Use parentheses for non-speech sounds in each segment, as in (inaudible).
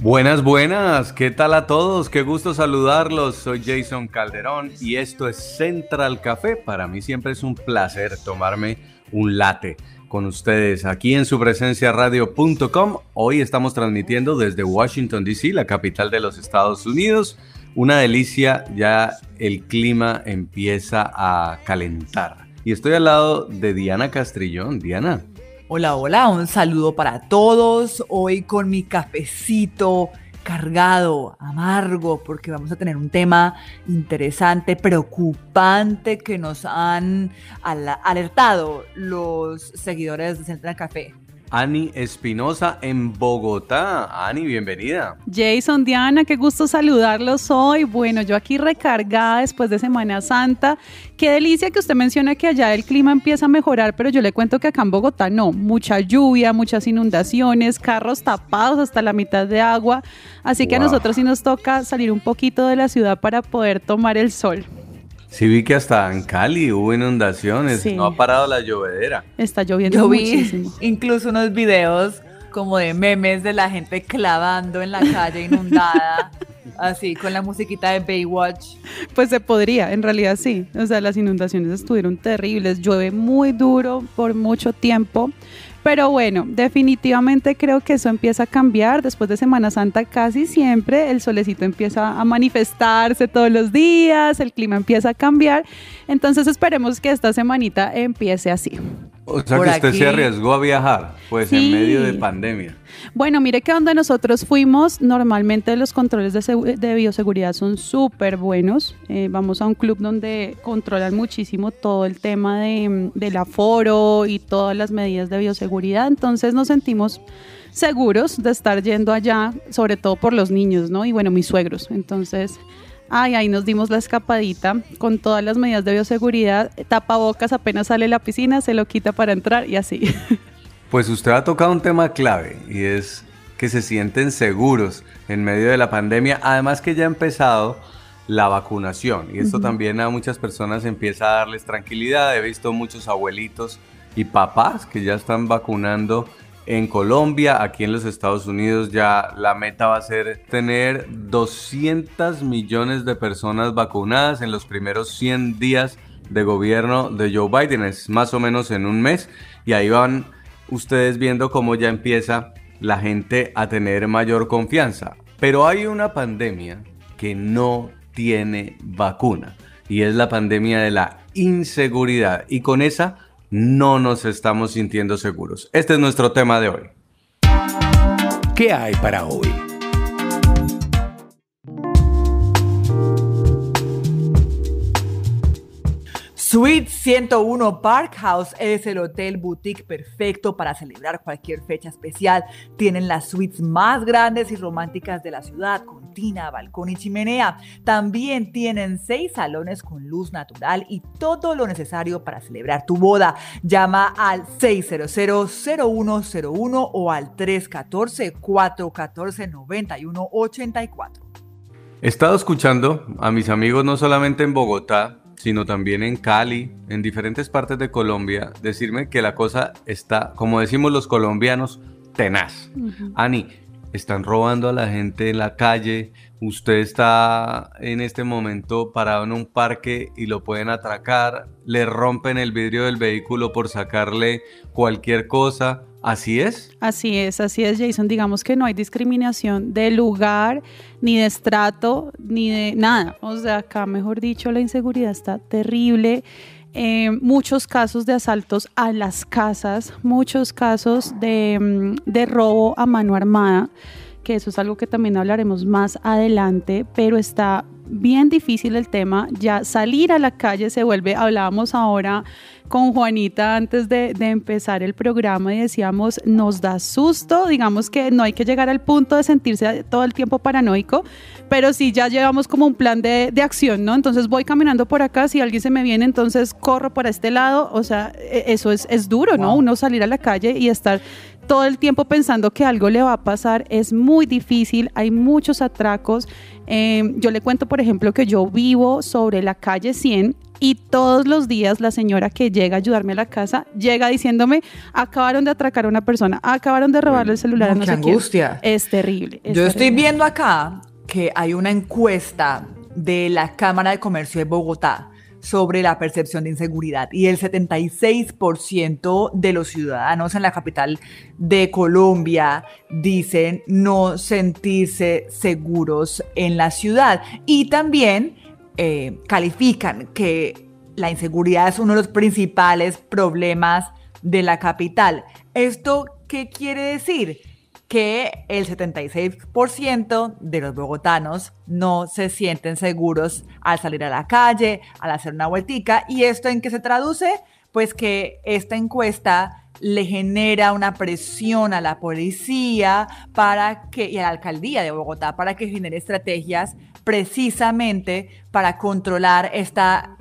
Buenas, buenas, ¿qué tal a todos? Qué gusto saludarlos. Soy Jason Calderón y esto es Central Café. Para mí siempre es un placer tomarme un latte con ustedes aquí en su presencia radio.com. Hoy estamos transmitiendo desde Washington, D.C., la capital de los Estados Unidos. Una delicia, ya el clima empieza a calentar. Y estoy al lado de Diana Castrillón. Diana, Hola, hola, un saludo para todos. Hoy con mi cafecito cargado, amargo, porque vamos a tener un tema interesante, preocupante que nos han alertado los seguidores de Central Café. Ani Espinosa en Bogotá. Ani, bienvenida. Jason, Diana, qué gusto saludarlos hoy. Bueno, yo aquí recargada después de Semana Santa. Qué delicia que usted menciona que allá el clima empieza a mejorar, pero yo le cuento que acá en Bogotá no. Mucha lluvia, muchas inundaciones, carros tapados hasta la mitad de agua. Así que a nosotros sí nos toca salir un poquito de la ciudad para poder tomar el sol. Sí vi que hasta en Cali hubo inundaciones, Sí. no ha parado la llovedera. Está lloviendo Yo vi muchísimo. incluso unos videos como de memes de la gente clavando en la calle inundada, (laughs) así con la musiquita de Baywatch. Pues se podría, en realidad sí. O sea, las inundaciones estuvieron terribles, llueve muy duro por mucho tiempo. Pero bueno, definitivamente creo que eso empieza a cambiar. Después de Semana Santa casi siempre el solecito empieza a manifestarse todos los días, el clima empieza a cambiar. Entonces esperemos que esta semanita empiece así. O sea que usted aquí- se arriesgó a viajar, pues en medio de pandemia. Bueno, mire que donde nosotros fuimos, normalmente los controles de bioseguridad son súper buenos. Eh, vamos a un club donde controlan muchísimo todo el tema de, mm, del aforo y todas las medidas de bioseguridad. Entonces nos sentimos seguros de estar yendo allá, sobre todo por los niños, ¿no? Y bueno, mis suegros. Entonces, ay, ahí nos dimos la escapadita con todas las medidas de bioseguridad. Tapabocas apenas sale de la piscina, se lo quita para entrar y así. (laughs) Pues usted ha tocado un tema clave y es que se sienten seguros en medio de la pandemia, además que ya ha empezado la vacunación y esto también a muchas personas empieza a darles tranquilidad. He visto muchos abuelitos y papás que ya están vacunando en Colombia, aquí en los Estados Unidos ya la meta va a ser tener 200 millones de personas vacunadas en los primeros 100 días de gobierno de Joe Biden, es más o menos en un mes, y ahí van ustedes viendo cómo ya empieza la gente a tener mayor confianza. Pero hay una pandemia que no tiene vacuna, y es la pandemia de la inseguridad, y con esa no nos estamos sintiendo seguros. Este es nuestro tema de hoy. ¿Qué hay para hoy? Suite 101 Park House es el hotel boutique perfecto para celebrar cualquier fecha especial. Tienen las suites más grandes y románticas de la ciudad, con tina, balcón y chimenea. También tienen seis salones con luz natural y todo lo necesario para celebrar tu boda. Llama al 600-0101 o al 314-414-9184. He estado escuchando a mis amigos no solamente en Bogotá, sino también en Cali, en diferentes partes de Colombia, decirme que la cosa está, como decimos los colombianos, tenaz. Ani, están robando a la gente en la calle, usted está en este momento parado en un parque y lo pueden atracar, le rompen el vidrio del vehículo por sacarle cualquier cosa. ¿Así es? Así es, así es, Jason. Digamos que no hay discriminación de lugar, ni de estrato, ni de nada. O sea, acá, mejor dicho, la inseguridad está terrible. Eh, muchos casos de asaltos a las casas, muchos casos de, mm, de robo a mano armada, que eso es algo que también hablaremos más adelante, pero está bien difícil el tema, ya salir a la calle se vuelve, hablábamos ahora con Juanita antes de, empezar el programa y decíamos, nos da susto, digamos que no hay que llegar al punto de sentirse todo el tiempo paranoico, pero sí ya llevamos como un plan de, de acción, ¿no? Entonces voy caminando por acá, si alguien se me viene, entonces corro por este lado, o sea, e, eso es, es duro, ¿no? Uno salir a la calle y estar todo el tiempo pensando que algo le va a pasar es muy difícil, hay muchos atracos. Em, yo le cuento, por ejemplo, que yo vivo sobre la calle 100 y todos los días la señora que llega a ayudarme a la casa llega diciéndome, acabaron de atracar a una persona, acabaron de robarle el celular no, a no qué angustia. Es terrible. yo estoy viendo acá que hay una encuesta de la Cámara de Comercio de Bogotá sobre la percepción de inseguridad y el 76% de los ciudadanos en la capital de Colombia dicen no sentirse seguros en la ciudad y también eh, califican que la inseguridad es uno de los principales problemas de la capital. ¿Esto qué quiere decir? Que el 76% de los bogotanos no se sienten seguros al salir a la calle, al hacer una vueltica. ¿Y esto en qué se traduce? Pues que esta encuesta le genera una presión a la policía para que, y a la alcaldía de Bogotá para que genere estrategias precisamente para controlar esta,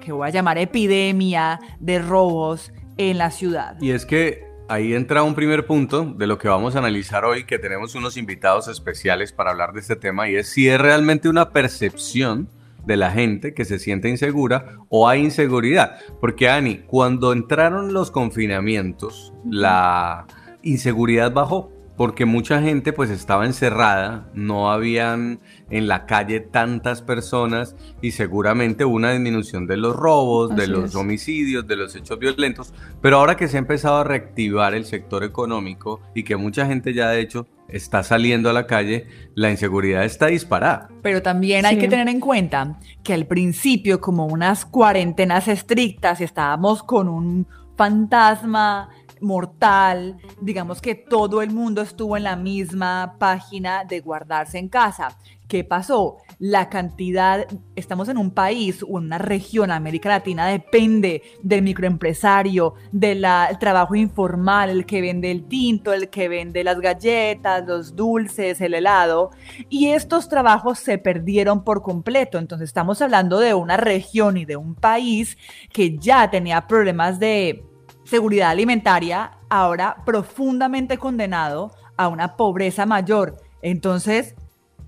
que voy a llamar epidemia de robos en la ciudad. Y es que ahí entra un primer punto de lo que vamos a analizar hoy, que tenemos unos invitados especiales para hablar de este tema, y es si es realmente una percepción de la gente que se siente insegura o hay inseguridad. Porque Ani, cuando entraron los confinamientos, la inseguridad bajó porque mucha gente pues estaba encerrada, no habían en la calle tantas personas y seguramente una disminución de los robos, de los homicidios, de los hechos violentos, pero ahora que se ha empezado a reactivar el sector económico y que mucha gente ya de hecho está saliendo a la calle, la inseguridad está disparada. Pero también hay que tener en cuenta que al principio como unas cuarentenas estrictas estábamos con un fantasma mortal, digamos que todo el mundo estuvo en la misma página de guardarse en casa. ¿Qué pasó? La cantidad, estamos en un país una región, América Latina, depende del microempresario, del trabajo informal, el que vende el tinto, el que vende las galletas, los dulces, el helado, y estos trabajos se perdieron por completo. Entonces estamos hablando de una región y de un país que ya tenía problemas de seguridad alimentaria, ahora profundamente condenado a una pobreza mayor. Entonces,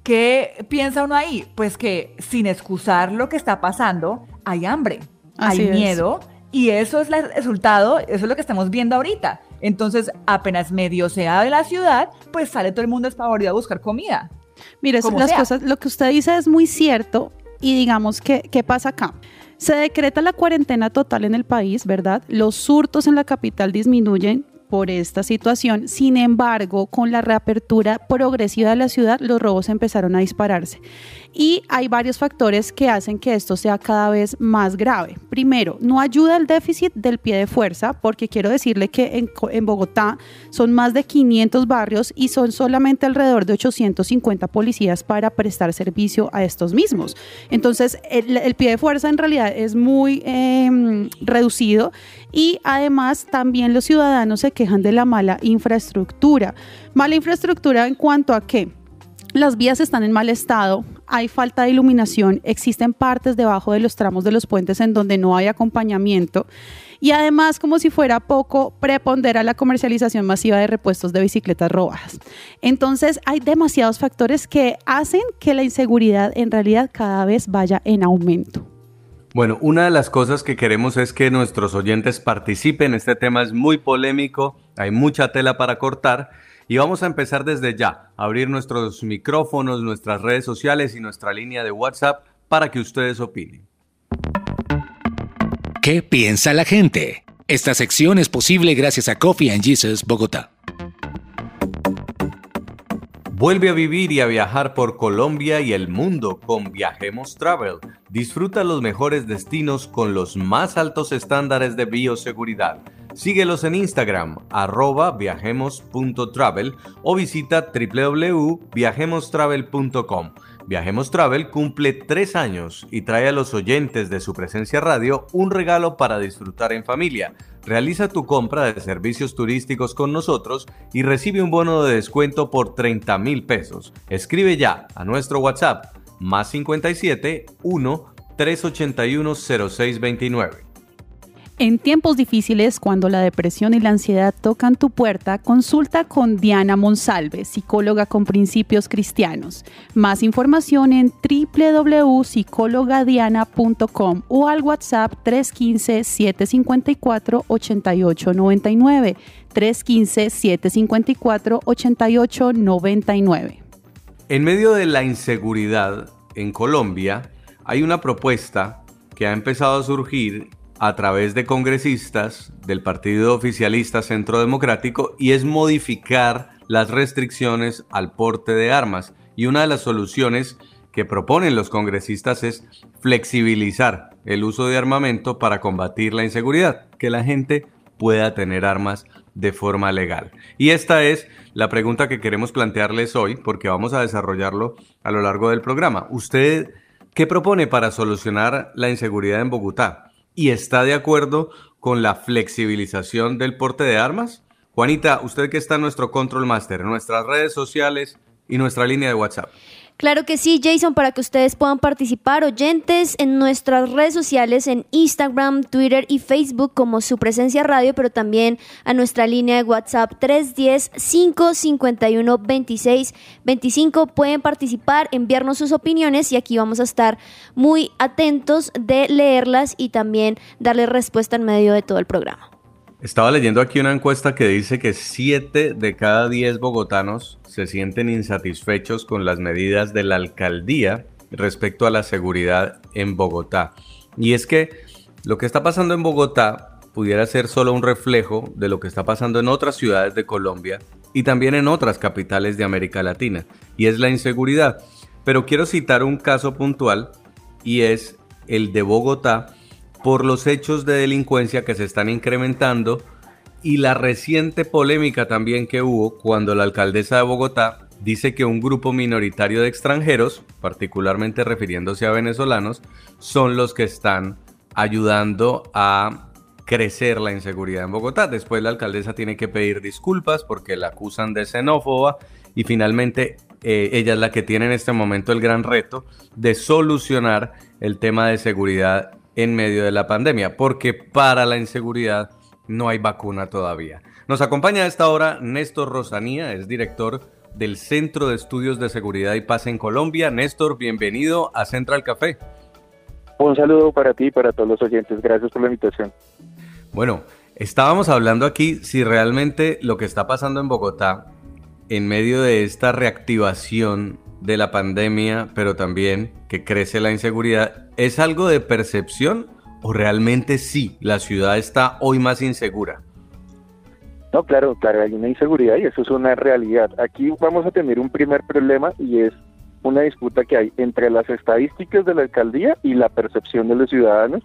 ¿qué piensa uno ahí? Pues que sin excusar lo que está pasando, hay hambre, hay miedo. Y eso es el resultado, eso es lo que estamos viendo ahorita. Entonces, apenas medio se de la ciudad, pues sale todo el mundo desfavorido a buscar comida. Mire, las cosas, lo que usted dice es muy cierto. Y digamos que, ¿qué pasa acá? Se decreta la cuarentena total en el país, ¿verdad? Los surtos en la capital disminuyen por esta situación. Sin embargo, con la reapertura progresiva de la ciudad, los robos empezaron a dispararse. Y hay varios factores que hacen que esto sea cada vez más grave. Primero, no ayuda el déficit del pie de fuerza, porque quiero decirle que en, Bogotá son más de 500 barrios y son solamente alrededor de 850 policías para prestar servicio a estos mismos. Entonces, el, pie de fuerza en realidad es muy em, reducido y además también los ciudadanos se quejan de la mala infraestructura. Mala infraestructura en cuanto a qué? Las vías están en mal estado, hay falta de iluminación, existen partes debajo de los tramos de los puentes en donde no hay acompañamiento y además, como si fuera poco, prepondera la comercialización masiva de repuestos de bicicletas robadas. Entonces, hay demasiados factores que hacen que la inseguridad en realidad cada vez vaya en aumento. Bueno, una de las cosas que queremos es que nuestros oyentes participen. Este tema es muy polémico, hay mucha tela para cortar. Y vamos a empezar desde ya, a abrir nuestros micrófonos, nuestras redes sociales y nuestra línea de WhatsApp para que ustedes opinen. ¿Qué piensa la gente? Esta sección es posible gracias a Coffee and Jesus Bogotá. Vuelve a vivir y a viajar por Colombia y el mundo con Viajemos Travel. Disfruta los mejores destinos con los más altos estándares de bioseguridad Síguelos en Instagram, arroba viajemos.travel o visita www.viajemostravel.com. Viajemos Travel cumple tres años y trae a los oyentes de su presencia radio un regalo para disfrutar en familia. Realiza tu compra de servicios turísticos con nosotros y recibe un bono de descuento por 30 mil pesos. Escribe ya a nuestro WhatsApp más 57 1 381 0629. En tiempos difíciles, cuando la depresión y la ansiedad tocan tu puerta, consulta con Diana Monsalve, psicóloga con principios cristianos. Más información en www.psicologadiana.com o al WhatsApp 315-754-8899. 315-754-8899. En medio de la inseguridad en Colombia, hay una propuesta que ha empezado a surgir a través de congresistas del Partido Oficialista Centro Democrático y es modificar las restricciones al porte de armas. Y una de las soluciones que proponen los congresistas es flexibilizar el uso de armamento para combatir la inseguridad, que la gente pueda tener armas de forma legal. Y esta es la pregunta que queremos plantearles hoy, porque vamos a desarrollarlo a lo largo del programa. ¿Usted qué propone para solucionar la inseguridad en Bogotá? Y está de acuerdo con la flexibilización del porte de armas? Juanita, usted que está en nuestro Control Master, nuestras redes sociales y nuestra línea de WhatsApp. Claro que sí, Jason, para que ustedes puedan participar, oyentes, en nuestras redes sociales, en Instagram, Twitter y Facebook como Su Presencia Radio, pero también a nuestra línea de WhatsApp 310-551-2625. Pueden participar, enviarnos sus opiniones y aquí vamos a estar muy atentos de leerlas y también darle respuesta en medio de todo el programa. Estaba leyendo aquí una encuesta que dice que 7 de cada 10 bogotanos se sienten insatisfechos con las medidas de la alcaldía respecto a la seguridad en Bogotá. Y es que lo que está pasando en Bogotá pudiera ser solo un reflejo de lo que está pasando en otras ciudades de Colombia y también en otras capitales de América Latina, y es la inseguridad. Pero quiero citar un caso puntual y es el de Bogotá por los hechos de delincuencia que se están incrementando y la reciente polémica también que hubo cuando la alcaldesa de Bogotá dice que un grupo minoritario de extranjeros, particularmente refiriéndose a venezolanos, son los que están ayudando a crecer la inseguridad en Bogotá. Después la alcaldesa tiene que pedir disculpas porque la acusan de xenófoba y finalmente eh, ella es la que tiene en este momento el gran reto de solucionar el tema de seguridad en medio de la pandemia, porque para la inseguridad no hay vacuna todavía. Nos acompaña a esta hora Néstor Rosanía, es director del Centro de Estudios de Seguridad y Paz en Colombia. Néstor, bienvenido a Central Café. Un saludo para ti y para todos los oyentes. Gracias por la invitación. Bueno, estábamos hablando aquí si realmente lo que está pasando en Bogotá, en medio de esta reactivación de la pandemia, pero también que crece la inseguridad, ¿es algo de percepción o realmente sí la ciudad está hoy más insegura? No, claro, claro, hay una inseguridad y eso es una realidad. Aquí vamos a tener un primer problema y es una disputa que hay entre las estadísticas de la alcaldía y la percepción de los ciudadanos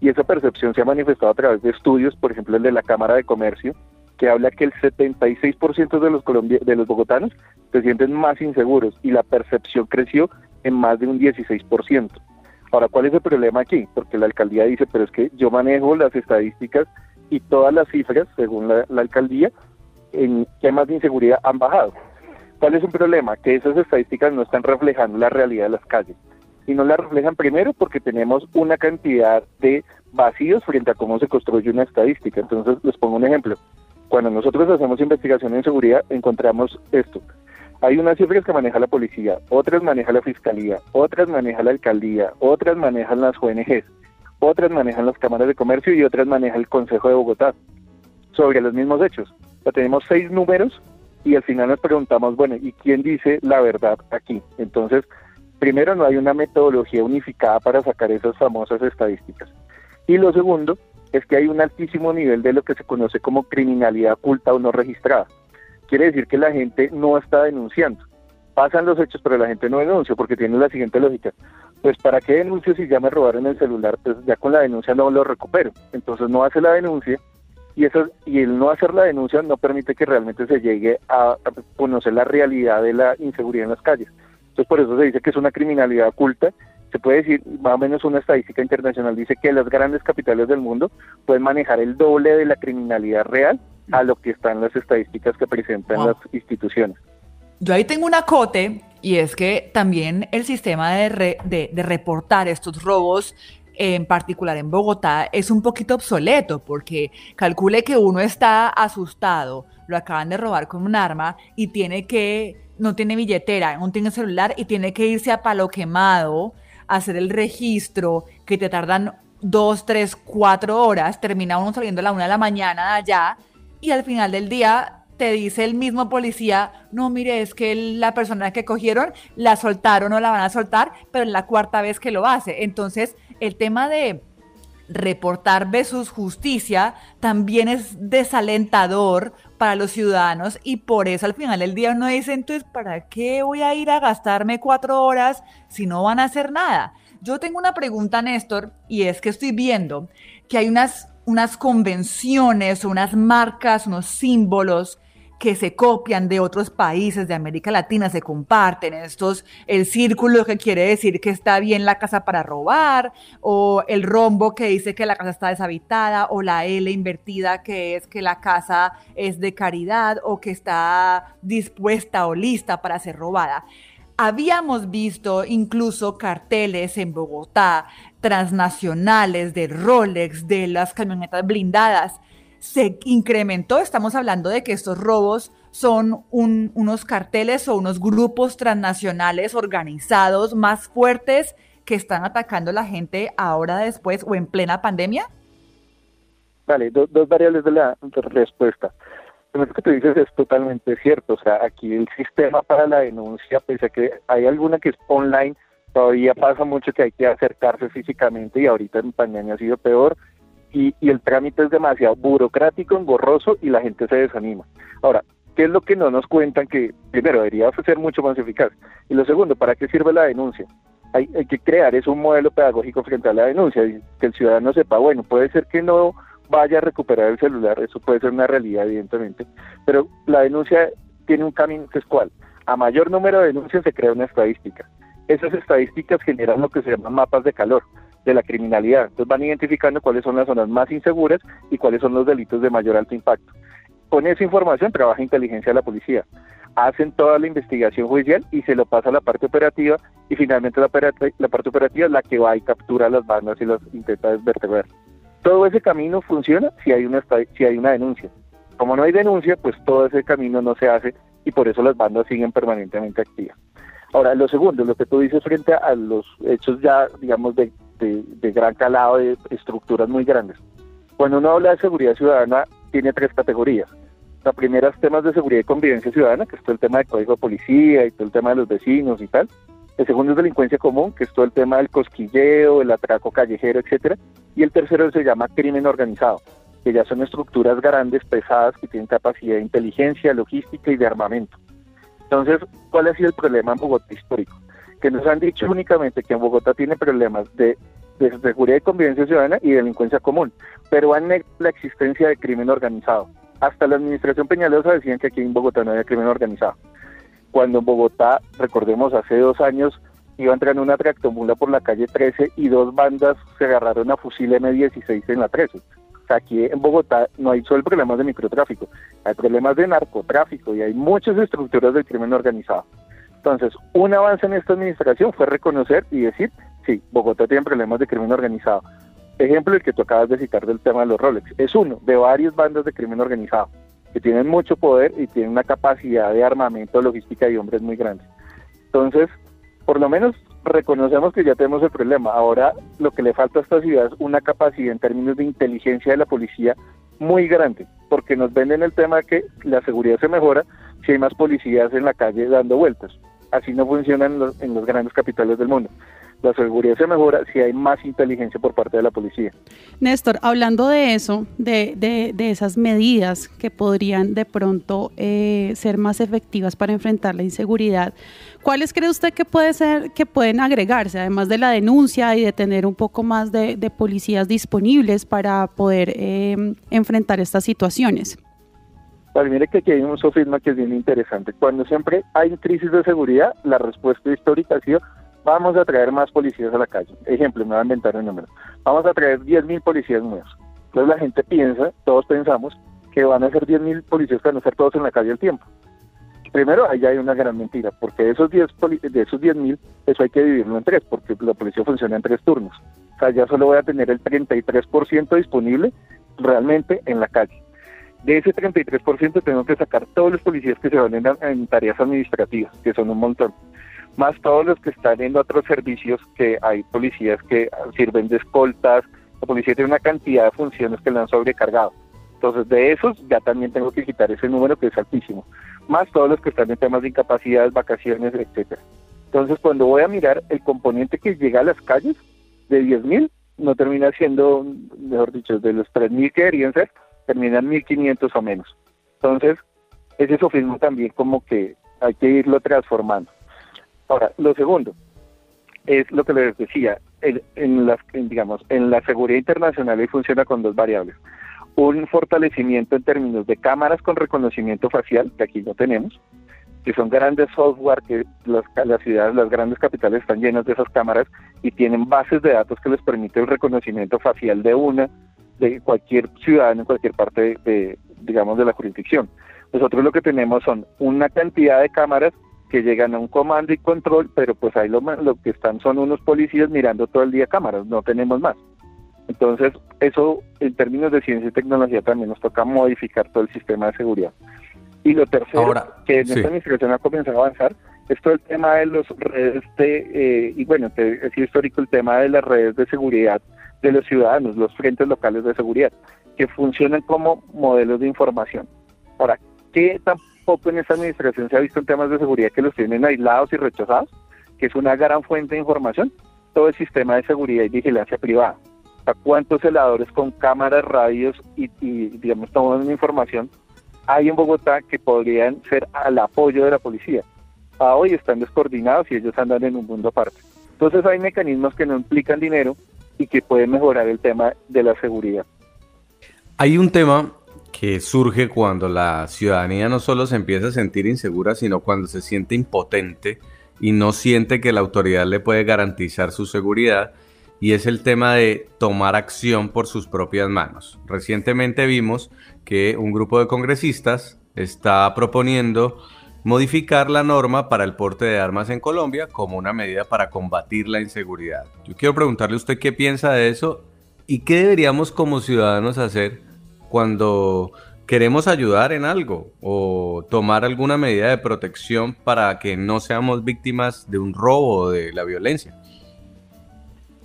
y esa percepción se ha manifestado a través de estudios, por ejemplo el de la Cámara de Comercio, que habla que el 76% de los, de los bogotanos se sienten más inseguros y la percepción creció en más de un 16%. Ahora, ¿cuál es el problema aquí? Porque la alcaldía dice, pero es que yo manejo las estadísticas y todas las cifras, según la, alcaldía, en temas de inseguridad han bajado. ¿Cuál es el problema? Que esas estadísticas no están reflejando la realidad de las calles. Y no la reflejan primero porque tenemos una cantidad de vacíos frente a cómo se construye una estadística. Entonces, les pongo un ejemplo. Cuando nosotros hacemos investigación en seguridad, encontramos esto. Hay unas cifras que maneja la policía, otras maneja la fiscalía, otras maneja la alcaldía, otras manejan las ONGs, otras manejan las cámaras de comercio y otras maneja el Consejo de Bogotá sobre los mismos hechos. O tenemos seis números y al final nos preguntamos, bueno, ¿y quién dice la verdad aquí? Entonces, primero no hay una metodología unificada para sacar esas famosas estadísticas. Y lo segundo es que hay un altísimo nivel de lo que se conoce como criminalidad oculta o no registrada. Quiere decir que la gente no está denunciando. Pasan los hechos, pero la gente no denuncia porque tiene la siguiente lógica. Pues para qué denuncio si ya me robaron el celular, pues ya con la denuncia no lo recupero. Entonces no hace la denuncia y eso y el no hacer la denuncia no permite que realmente se llegue a, conocer la realidad de la inseguridad en las calles. Entonces por eso se dice que es una criminalidad oculta. Se puede decir, más o menos una estadística internacional dice que las grandes capitales del mundo pueden manejar el doble de la criminalidad real a lo que están las estadísticas que presentan Wow. las instituciones. Yo ahí tengo un acote y es que también el sistema de, re- de- de reportar estos robos, en particular en Bogotá, es un poquito obsoleto porque calcule que uno está asustado, lo acaban de robar con un arma y tiene que, no tiene billetera, no tiene celular y tiene que irse a palo quemado, a hacer el registro, que te tardan dos, tres, cuatro horas, termina uno saliendo a la una de la mañana de allá y al final del día te dice el mismo policía, no, mire, es que la persona que cogieron la soltaron o la van a soltar, pero es la cuarta vez que lo hace. Entonces, el tema de reportar versus justicia también es desalentador para los ciudadanos y por eso al final del día uno dice, entonces, ¿para qué voy a ir a gastarme cuatro horas si no van a hacer nada? Yo tengo una pregunta, Néstor, y es que estoy viendo que hay unas, unas convenciones, unas marcas, unos símbolos que se copian de otros países de América Latina, se comparten estos, el círculo que quiere decir que está bien la casa para robar, o el rombo que dice que la casa está deshabitada, o la L invertida que es que la casa es de caridad o que está dispuesta o lista para ser robada. Habíamos visto incluso carteles en Bogotá transnacionales de Rolex, de las camionetas blindadas. Se incrementó, estamos hablando de que estos robos son un- unos carteles o unos grupos transnacionales organizados más fuertes que están atacando a la gente ahora después o en plena pandemia. Vale, do- dos variables de la respuesta. Primero que tú dices es totalmente cierto, o sea, aquí el sistema para la denuncia, pese que hay alguna que es online, todavía pasa mucho que hay que acercarse físicamente y ahorita en pandemia ha sido peor y, y el trámite es demasiado burocrático, engorroso y la gente se desanima. Ahora, ¿qué es lo que no nos cuentan? Que primero debería ser mucho más eficaz y lo segundo, ¿para qué sirve la denuncia? Hay, hay que crear es un modelo pedagógico frente a la denuncia que el ciudadano sepa, bueno, puede ser que no vaya a recuperar el celular, eso puede ser una realidad evidentemente, pero la denuncia tiene un camino que es cuál. A mayor número de denuncias se crea una estadística. Esas estadísticas generan lo que se llaman mapas de calor de la criminalidad. Entonces van identificando cuáles son las zonas más inseguras y cuáles son los delitos de mayor alto impacto. Con esa información trabaja inteligencia de la policía. Hacen toda la investigación judicial y se lo pasa a la parte operativa y finalmente la, la parte operativa es la que va y captura a las bandas y las intenta desvertebrar. Todo ese camino funciona si hay una si hay una denuncia. Como no hay denuncia, pues todo ese camino no se hace y por eso las bandas siguen permanentemente activas. Ahora, lo segundo, lo que tú dices frente a los hechos ya, digamos, de, de- de gran calado, de estructuras muy grandes. Cuando uno habla de seguridad ciudadana, tiene tres categorías. La primera es temas de seguridad y convivencia ciudadana, que es todo el tema del código de policía y todo el tema de los vecinos y tal. El segundo es delincuencia común, que es todo el tema del cosquilleo, el atraco callejero, etcétera. Y el tercero se llama crimen organizado, que ya son estructuras grandes, pesadas, que tienen capacidad de inteligencia, logística y de armamento. Entonces, ¿cuál ha sido el problema en Bogotá histórico? Que nos han dicho únicamente que en Bogotá tiene problemas de, de seguridad y convivencia ciudadana y delincuencia común, pero han negado la existencia de crimen organizado. Hasta la administración Peñalosa decían que aquí en Bogotá no había crimen organizado. Cuando en Bogotá, recordemos, hace dos años iba entrando una tractomula por la calle 13 y dos bandas se agarraron a fusil M16 en la 13. Aquí en Bogotá no hay solo problemas de microtráfico, hay problemas de narcotráfico y hay muchas estructuras del crimen organizado. Entonces, un avance en esta administración fue reconocer y decir, sí, Bogotá tiene problemas de crimen organizado. Ejemplo, el que tú acabas de citar del tema de los Rolex. Es uno de varias bandas de crimen organizado que tienen mucho poder y tienen una capacidad de armamento, logística y hombres muy grandes. Entonces, por lo menos reconocemos que ya tenemos el problema. Ahora lo que le falta a esta ciudad es una capacidad en términos de inteligencia de la policía muy grande, porque nos venden el tema que la seguridad se mejora si hay más policías en la calle dando vueltas. Así no funciona en los, en los grandes capitales del mundo. La seguridad se mejora si hay más inteligencia por parte de la policía. Néstor, hablando de eso, de, de, de esas medidas que podrían de pronto eh, ser más efectivas para enfrentar la inseguridad, ¿cuáles cree usted que puede ser, que pueden agregarse, además de la denuncia y de tener un poco más de, de policías disponibles para poder eh, enfrentar estas situaciones? Vale, mire que aquí hay un sofisma que es bien interesante. Cuando siempre hay crisis de seguridad, la respuesta histórica ha sido vamos a traer más policías a la calle. Ejemplo, me voy a inventar un número. Vamos a traer 10.000 policías nuevos. Entonces la gente piensa, todos pensamos, que van a ser 10.000 policías que van a estar todos en la calle al tiempo. Primero, ahí hay una gran mentira, porque de esos 10 de esos 10.000, eso hay que dividirlo en tres, porque la policía funciona en tres turnos. O sea, ya solo voy a tener el 33% disponible realmente en la calle. De ese 33% tengo que sacar todos los policías que se van en tareas administrativas, que son un montón más todos los que están en otros servicios que hay policías que sirven de escoltas, la policía tiene una cantidad de funciones que le han sobrecargado. Entonces, de esos ya también tengo que quitar ese número que es altísimo, más todos los que están en temas de incapacidad, vacaciones, etcétera. Entonces, cuando voy a mirar el componente que llega a las calles de 10.000, no termina siendo, mejor dicho, de los 3.000 que deberían ser, terminan 1.500 o menos. Entonces, ese sofismo también como que hay que irlo transformando. Ahora, lo segundo es lo que les decía, en, las, digamos, en la seguridad internacional y funciona con dos variables. Un fortalecimiento en términos de cámaras con reconocimiento facial, que aquí no tenemos, que son grandes software que las, las ciudades, las grandes capitales están llenas de esas cámaras y tienen bases de datos que les permite el reconocimiento facial de una, de cualquier ciudadano en cualquier parte de digamos, de la jurisdicción. Nosotros lo que tenemos son una cantidad de cámaras que llegan a un comando y control, pero pues ahí lo, lo que están son unos policías mirando todo el día cámaras, no tenemos más. Entonces, eso en términos de ciencia y tecnología también nos toca modificar todo el sistema de seguridad. Y lo tercero, que en esta administración ha comenzado a avanzar, es todo el tema de las redes de, eh, y bueno, es histórico el tema de las redes de seguridad de los ciudadanos, los frentes locales de seguridad, que funcionan como modelos de información. Ahora, ¿qué tan poco en esta administración se ha visto en temas de seguridad que los tienen aislados y rechazados, que es una gran fuente de información, todo el sistema de seguridad y vigilancia privada. ¿A cuántos celadores con cámaras, radios y, digamos, tomando información hay en Bogotá que podrían ser al apoyo de la policía? A hoy están descoordinados y ellos andan en un mundo aparte. Entonces hay mecanismos que no implican dinero y que pueden mejorar el tema de la seguridad. Hay un tema que surge cuando la ciudadanía no solo se empieza a sentir insegura, sino cuando se siente impotente y no siente que la autoridad le puede garantizar su seguridad, y es el tema de tomar acción por sus propias manos. Recientemente vimos que un grupo de congresistas está proponiendo modificar la norma para el porte de armas en Colombia como una medida para combatir la inseguridad. Yo quiero preguntarle a usted qué piensa de eso y qué deberíamos como ciudadanos hacer cuando queremos ayudar en algo o tomar alguna medida de protección para que no seamos víctimas de un robo o de la violencia.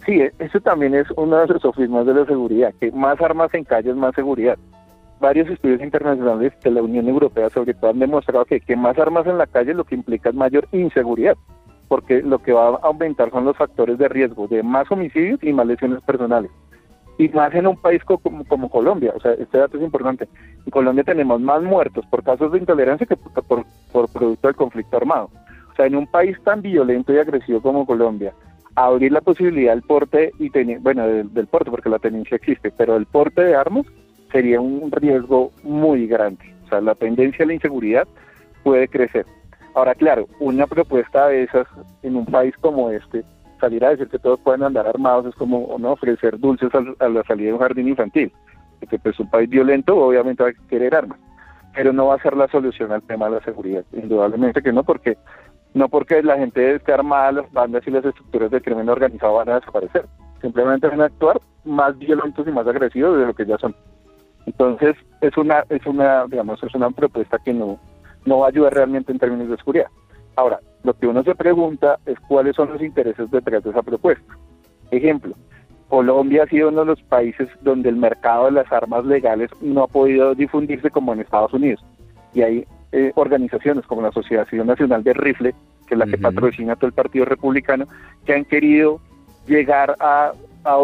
Sí, eso también es uno de los sofismas de la seguridad, que más armas en calle es más seguridad. Varios estudios internacionales de la Unión Europea sobre todo han demostrado que, que más armas en la calle lo que implica es mayor inseguridad, porque lo que va a aumentar son los factores de riesgo de más homicidios y más lesiones personales y más en un país como, como, Colombia, o sea, este dato es importante. En Colombia tenemos más muertos por casos de intolerancia que por, por, producto del conflicto armado. O sea, en un país tan violento y agresivo como Colombia, abrir la posibilidad del porte y bueno, del, porte, porque la tenencia existe, pero el porte de armas sería un riesgo muy grande. O sea, la tendencia a la inseguridad puede crecer. Ahora, claro, una propuesta de esas en un país como este salir a decir que todos pueden andar armados es como no ofrecer dulces a, la salida de un jardín infantil. Porque pues un país violento obviamente va a querer armas, pero no va a ser la solución al tema de la seguridad, indudablemente que no, porque no porque la gente esté armada, las bandas y las estructuras del crimen organizado van a desaparecer, simplemente van a actuar más violentos y más agresivos de lo que ya son. Entonces es una es una digamos es una propuesta que no no va a ayudar realmente en términos de seguridad. Ahora, lo que uno se pregunta es cuáles son los intereses detrás de esa propuesta. Ejemplo, Colombia ha sido uno de los países donde el mercado de las armas legales no ha podido difundirse como en Estados Unidos. Y hay eh, organizaciones como la Asociación Nacional de Rifle, que es la que patrocina todo el Partido Republicano, que han querido llegar a,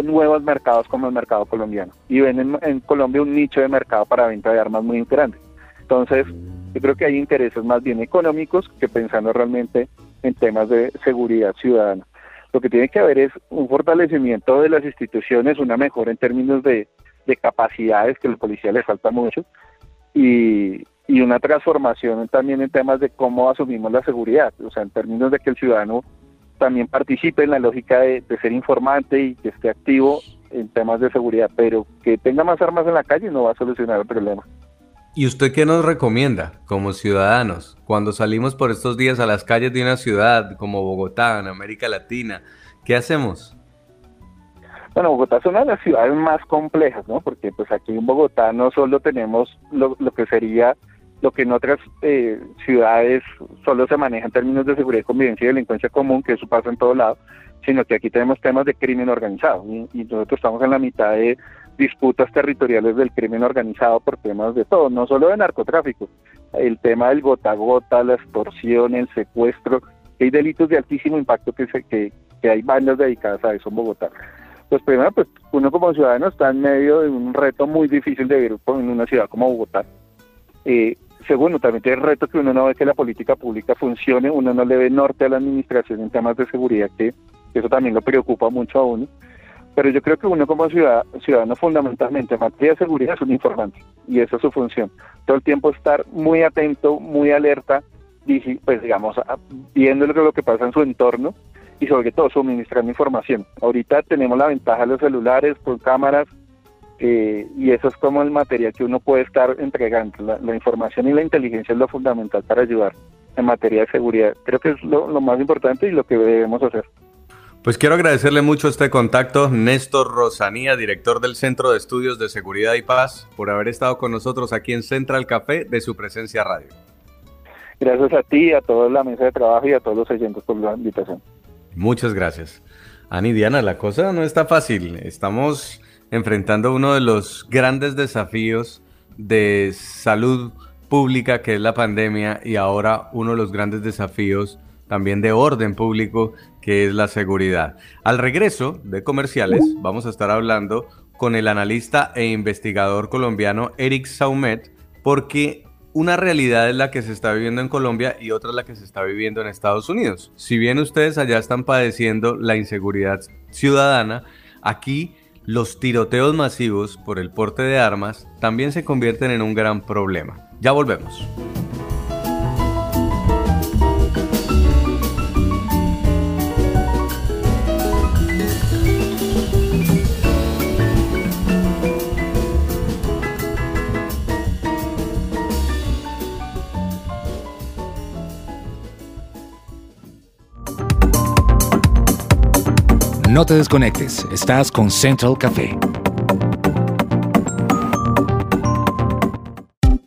nuevos mercados como el mercado colombiano. Y ven en, en Colombia un nicho de mercado para venta de armas muy grande. Entonces, yo creo que hay intereses más bien económicos que pensando realmente en temas de seguridad ciudadana. Lo que tiene que haber es un fortalecimiento de las instituciones, una mejora en términos de, capacidades, que a la policía le falta mucho, y, y una transformación también en temas de cómo asumimos la seguridad, o sea, en términos de que el ciudadano también participe en la lógica de, ser informante y que esté activo en temas de seguridad, pero que tenga más armas en la calle no va a solucionar el problema. ¿Y usted qué nos recomienda como ciudadanos cuando salimos por estos días a las calles de una ciudad como Bogotá, en América Latina? ¿Qué hacemos? Bueno, Bogotá es una de las ciudades más complejas, ¿no? Porque pues aquí en Bogotá no solo tenemos lo, lo que sería lo que en otras eh, ciudades solo se maneja en términos de seguridad, convivencia y delincuencia común, que eso pasa en todo lado, sino que aquí tenemos temas de crimen organizado y, nosotros estamos en la mitad de disputas territoriales del crimen organizado por temas de todo, no solo de narcotráfico, el tema del gota a gota, la extorsión, el secuestro, hay delitos de altísimo impacto que, se, que, que hay bandas dedicadas a eso en Bogotá. Pues primero, pues uno como ciudadano está en medio de un reto muy difícil de vivir en una ciudad como Bogotá. Eh, Segundo, también tiene el reto que uno no ve que la política pública funcione, uno no le ve norte a la administración en temas de seguridad, que, eso también lo preocupa mucho a uno. Pero yo creo que uno como ciudadano, fundamentalmente en materia de seguridad es un informante y esa es su función. Todo el tiempo estar muy atento, muy alerta, pues digamos, viendo lo que pasa en su entorno y sobre todo suministrando información. Ahorita tenemos la ventaja de los celulares con cámaras, eh, y eso es como el material que uno puede estar entregando. La, información y la inteligencia es lo fundamental para ayudar en materia de seguridad. Creo que es lo, más importante y lo que debemos hacer. Pues quiero agradecerle mucho este contacto, Néstor Rosanía, director del Centro de Estudios de Seguridad y Paz, por haber estado con nosotros aquí en Central Café de su presencia radio. Gracias a ti, a toda la mesa de trabajo y a todos los oyentes por la invitación. Muchas gracias. Ani Diana, la cosa no está fácil. Estamos enfrentando uno de los grandes desafíos de salud pública que es la pandemia y ahora uno de los grandes desafíos también de orden público que es la seguridad. Al regreso de comerciales vamos a estar hablando con el analista e investigador colombiano Eric Saumet porque una realidad es la que se está viviendo en Colombia y otra es la que se está viviendo en Estados Unidos. Si bien ustedes allá están padeciendo la inseguridad ciudadana, aquí los tiroteos masivos por el porte de armas también se convierten en un gran problema. Ya volvemos. No te desconectes, estás con Central Café.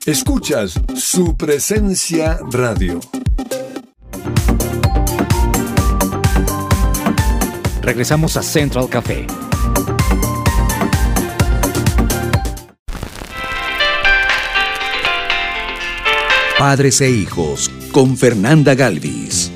Escuchas su presencia radio. Regresamos a Central Café. Padres e hijos con Fernanda Galvis.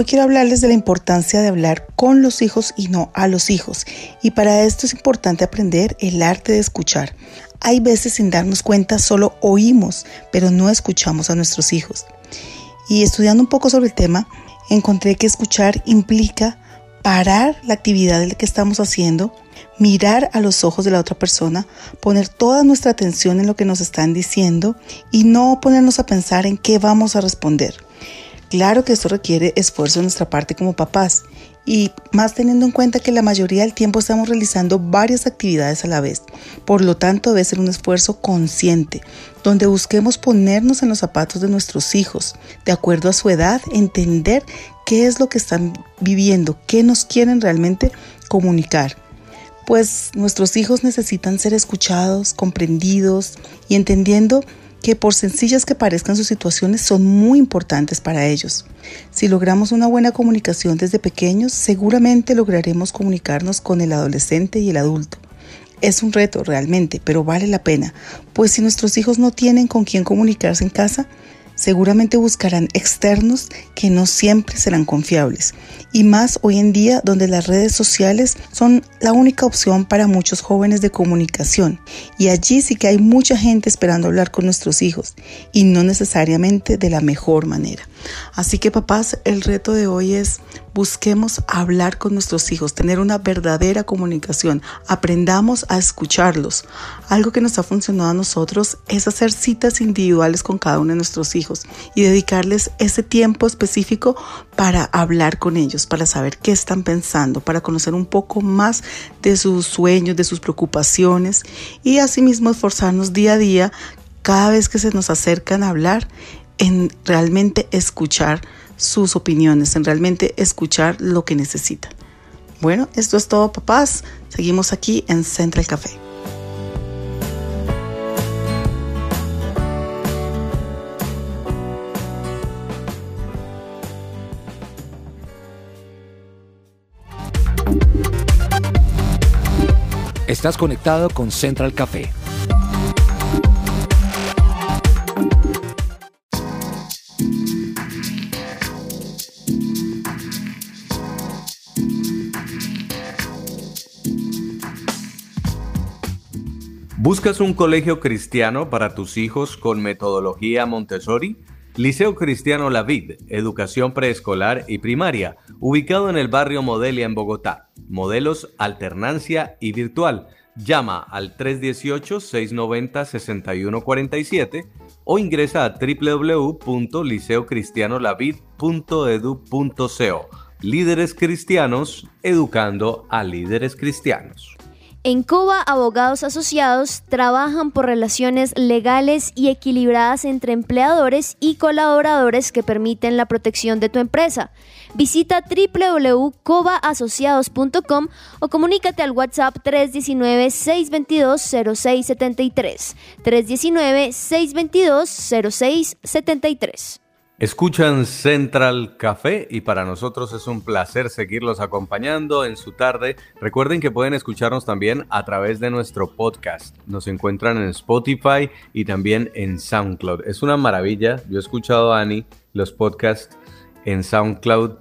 Hoy quiero hablarles de la importancia de hablar con los hijos y no a los hijos. Y para esto es importante aprender el arte de escuchar. Hay veces sin darnos cuenta solo oímos, pero no escuchamos a nuestros hijos. Y estudiando un poco sobre el tema, encontré que escuchar implica parar la actividad que estamos haciendo, mirar a los ojos de la otra persona, poner toda nuestra atención en lo que nos están diciendo y no ponernos a pensar en qué vamos a responder. Claro que esto requiere esfuerzo de nuestra parte como papás y más teniendo en cuenta que la mayoría del tiempo estamos realizando varias actividades a la vez. Por lo tanto, debe ser un esfuerzo consciente, donde busquemos ponernos en los zapatos de nuestros hijos, de acuerdo a su edad, entender qué es lo que están viviendo, qué nos quieren realmente comunicar. Pues nuestros hijos necesitan ser escuchados, comprendidos y entendiendo que por sencillas que parezcan sus situaciones son muy importantes para ellos. Si logramos una buena comunicación desde pequeños, seguramente lograremos comunicarnos con el adolescente y el adulto. Es un reto realmente, pero vale la pena, pues si nuestros hijos no tienen con quién comunicarse en casa, seguramente buscarán externos que no siempre serán confiables. Y más hoy en día donde las redes sociales son la única opción para muchos jóvenes de comunicación. Y allí sí que hay mucha gente esperando hablar con nuestros hijos y no necesariamente de la mejor manera. Así que papás, el reto de hoy es busquemos hablar con nuestros hijos, tener una verdadera comunicación, aprendamos a escucharlos. Algo que nos ha funcionado a nosotros es hacer citas individuales con cada uno de nuestros hijos y dedicarles ese tiempo específico para hablar con ellos, para saber qué están pensando, para conocer un poco más de sus sueños, de sus preocupaciones y asimismo esforzarnos día a día cada vez que se nos acercan a hablar en realmente escuchar sus opiniones, en realmente escuchar lo que necesitan. Bueno, esto es todo papás. Seguimos aquí en Central Café. Estás conectado con Central Café. ¿Buscas un colegio cristiano para tus hijos con metodología Montessori? Liceo Cristiano La Vid, educación preescolar y primaria, ubicado en el barrio Modelia en Bogotá. Modelos alternancia y virtual. Llama al 318-690-6147 o ingresa a www.liceocristianolavid.edu.co. Líderes cristianos educando a líderes cristianos. En Cuba, abogados asociados trabajan por relaciones legales y equilibradas entre empleadores y colaboradores que permiten la protección de tu empresa. Visita www.cobaasociados.com o comunícate al WhatsApp 319-622-0673. 319-622-0673. Escuchan Central Café y para nosotros es un placer seguirlos acompañando en su tarde. Recuerden que pueden escucharnos también a través de nuestro podcast. Nos encuentran en Spotify y también en SoundCloud. Es una maravilla. Yo he escuchado a Ani los podcasts en SoundCloud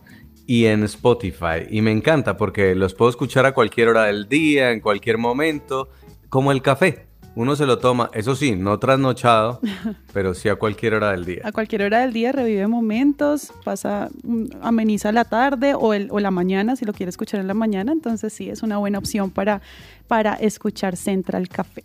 y en Spotify y me encanta porque los puedo escuchar a cualquier hora del día, en cualquier momento, como el café uno se lo toma, eso sí, no trasnochado, (laughs) pero sí a cualquier hora del día. A cualquier hora del día revive momentos, pasa, mm, ameniza la tarde o, el, o la mañana, si lo quiere escuchar en la mañana, entonces sí, es una buena opción para, para escuchar Central Café.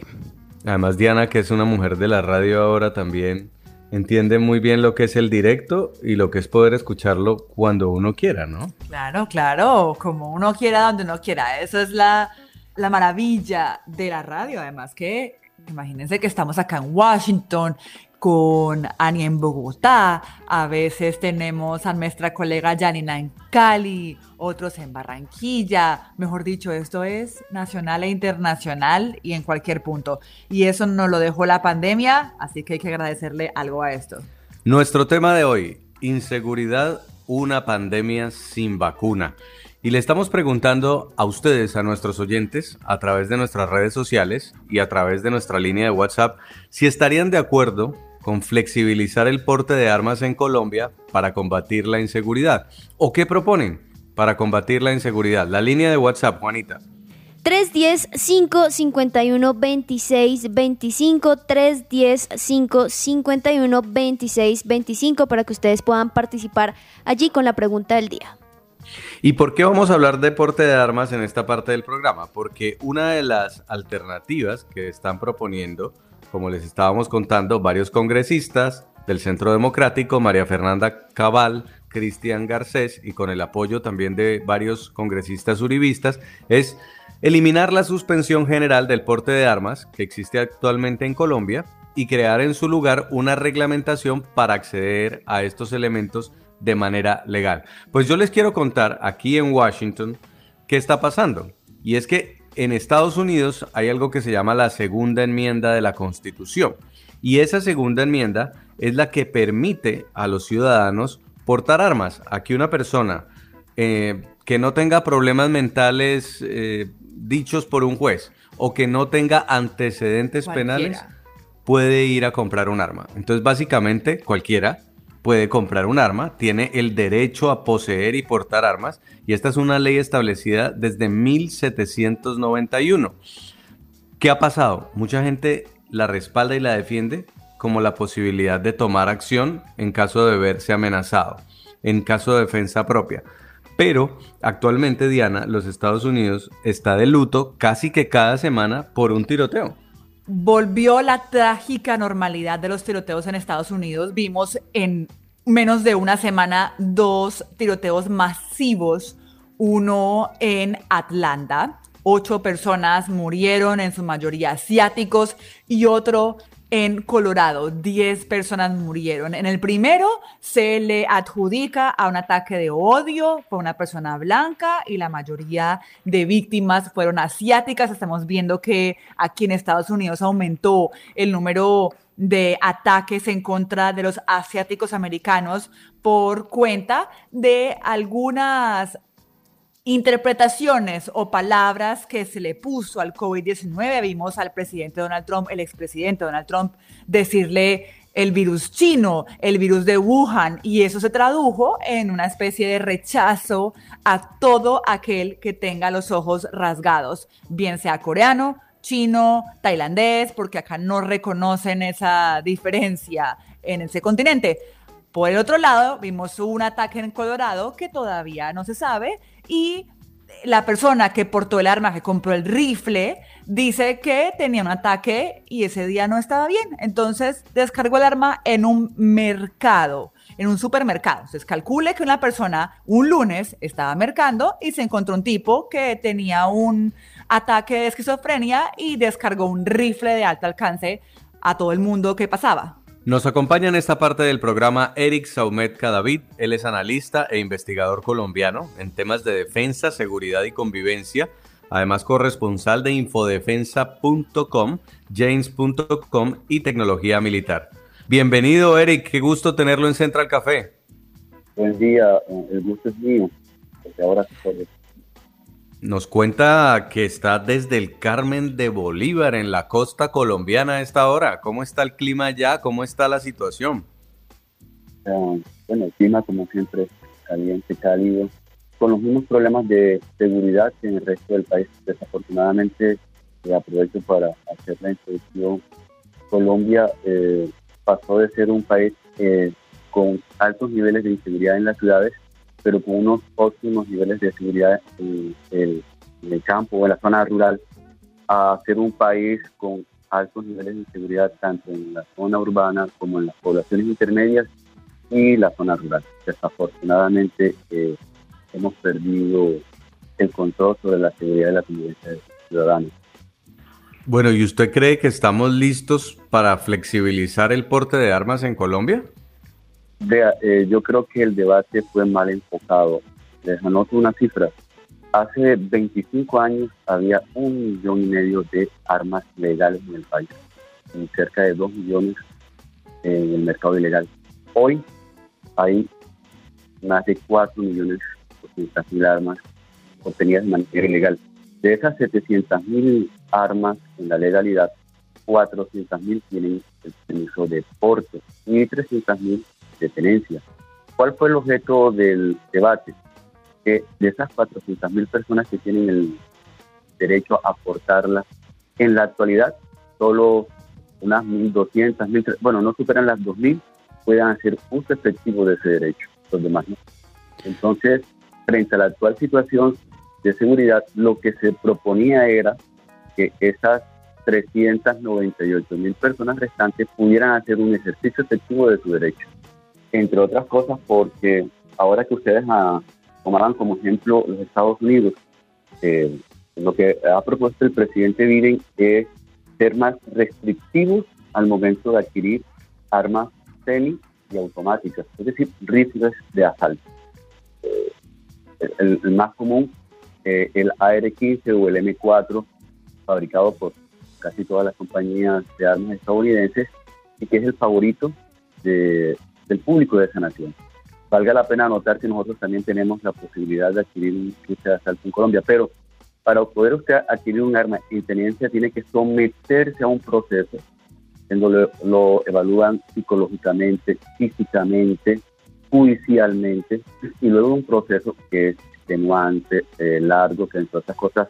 Además, Diana, que es una mujer de la radio ahora también, entiende muy bien lo que es el directo y lo que es poder escucharlo cuando uno quiera, ¿no? Claro, claro, como uno quiera, donde uno quiera. Eso es la la maravilla de la radio, además que imagínense que estamos acá en Washington con Ani en Bogotá, a veces tenemos a nuestra colega Janina en Cali, otros en Barranquilla, mejor dicho, esto es nacional e internacional y en cualquier punto. Y eso nos lo dejó la pandemia, así que hay que agradecerle algo a esto. Nuestro tema de hoy, inseguridad, una pandemia sin vacuna. Y le estamos preguntando a ustedes, a nuestros oyentes, a través de nuestras redes sociales y a través de nuestra línea de WhatsApp, si estarían de acuerdo con flexibilizar el porte de armas en Colombia para combatir la inseguridad. ¿O qué proponen para combatir la inseguridad? La línea de WhatsApp, Juanita. 310-551-2625, 310-551-2625 para que ustedes puedan participar allí con la pregunta del día. ¿Y por qué vamos a hablar de porte de armas en esta parte del programa? Porque una de las alternativas que están proponiendo, como les estábamos contando, varios congresistas del Centro Democrático, María Fernanda Cabal, Cristian Garcés y con el apoyo también de varios congresistas uribistas, es eliminar la suspensión general del porte de armas que existe actualmente en Colombia y crear en su lugar una reglamentación para acceder a estos elementos de manera legal. Pues yo les quiero contar aquí en Washington qué está pasando. Y es que en Estados Unidos hay algo que se llama la segunda enmienda de la Constitución. Y esa segunda enmienda es la que permite a los ciudadanos portar armas. Aquí una persona eh, que no tenga problemas mentales eh, dichos por un juez o que no tenga antecedentes penales puede ir a comprar un arma. Entonces básicamente cualquiera puede comprar un arma, tiene el derecho a poseer y portar armas, y esta es una ley establecida desde 1791. ¿Qué ha pasado? Mucha gente la respalda y la defiende como la posibilidad de tomar acción en caso de verse amenazado, en caso de defensa propia. Pero actualmente, Diana, los Estados Unidos está de luto casi que cada semana por un tiroteo. Volvió la trágica normalidad de los tiroteos en Estados Unidos. Vimos en menos de una semana dos tiroteos masivos, uno en Atlanta. Ocho personas murieron, en su mayoría asiáticos, y otro en Colorado. Diez personas murieron. En el primero se le adjudica a un ataque de odio, fue una persona blanca y la mayoría de víctimas fueron asiáticas. Estamos viendo que aquí en Estados Unidos aumentó el número de ataques en contra de los asiáticos americanos por cuenta de algunas interpretaciones o palabras que se le puso al COVID-19. Vimos al presidente Donald Trump, el expresidente Donald Trump, decirle el virus chino, el virus de Wuhan, y eso se tradujo en una especie de rechazo a todo aquel que tenga los ojos rasgados, bien sea coreano, chino, tailandés, porque acá no reconocen esa diferencia en ese continente. Por el otro lado, vimos un ataque en Colorado que todavía no se sabe y la persona que portó el arma, que compró el rifle, dice que tenía un ataque y ese día no estaba bien. Entonces descargó el arma en un mercado, en un supermercado. Entonces calcule que una persona un lunes estaba mercando y se encontró un tipo que tenía un ataque de esquizofrenia y descargó un rifle de alto alcance a todo el mundo que pasaba. Nos acompaña en esta parte del programa Eric Saumet Cadavid. Él es analista e investigador colombiano en temas de defensa, seguridad y convivencia. Además, corresponsal de infodefensa.com, james.com y tecnología militar. Bienvenido, Eric. Qué gusto tenerlo en Central Café. Buen día. El gusto es mío. ahora se nos cuenta que está desde el Carmen de Bolívar, en la costa colombiana a esta hora. ¿Cómo está el clima allá? ¿Cómo está la situación? bueno, el clima como siempre caliente, cálido, con los mismos problemas de seguridad que en el resto del país. Desafortunadamente, eh, aprovecho para hacer la introducción. Colombia eh, pasó de ser un país eh, con altos niveles de inseguridad en las ciudades pero con unos óptimos niveles de seguridad en el, campo o en la zona rural, a ser un país con altos niveles de seguridad tanto en la zona urbana como en las poblaciones intermedias y la zona rural. Desafortunadamente eh, hemos perdido el control sobre la seguridad de la convivencia de los ciudadanos. Bueno, ¿y usted cree que estamos listos para flexibilizar el porte de armas en Colombia? Vea, eh, yo creo que el debate fue mal enfocado. Les anoto una cifra. Hace 25 años había un millón y medio de armas legales en el país, y cerca de dos millones en el mercado ilegal. Hoy hay más de 4 millones de armas obtenidas de manera ilegal. De esas 700 mil armas en la legalidad, 400 mil tienen el permiso de porte y 300 mil ¿Cuál fue el objeto del debate? Que de esas 400.000 personas que tienen el derecho a aportarla, en la actualidad solo unas 1.200, 1.000, bueno, no superan las 2.000, puedan hacer uso efectivo de ese derecho, los demás no. Entonces, frente a la actual situación de seguridad, lo que se proponía era que esas 398 mil personas restantes pudieran hacer un ejercicio efectivo de su derecho entre otras cosas porque ahora que ustedes ah, tomaban como ejemplo los Estados Unidos, eh, lo que ha propuesto el presidente Biden es ser más restrictivos al momento de adquirir armas semi y automáticas, es decir, rifles de asalto. Eh, el, más común, eh, el AR-15 o el M4, fabricado por casi todas las compañías de armas estadounidenses, y que es el favorito de, del público de esa nación. Valga la pena anotar que nosotros también tenemos la posibilidad de adquirir un rifle de asalto en Colombia, pero para poder usted adquirir un arma en tenencia tiene que someterse a un proceso en donde lo evalúan psicológicamente, físicamente, judicialmente, y luego un proceso que es extenuante, eh, largo, que entre otras cosas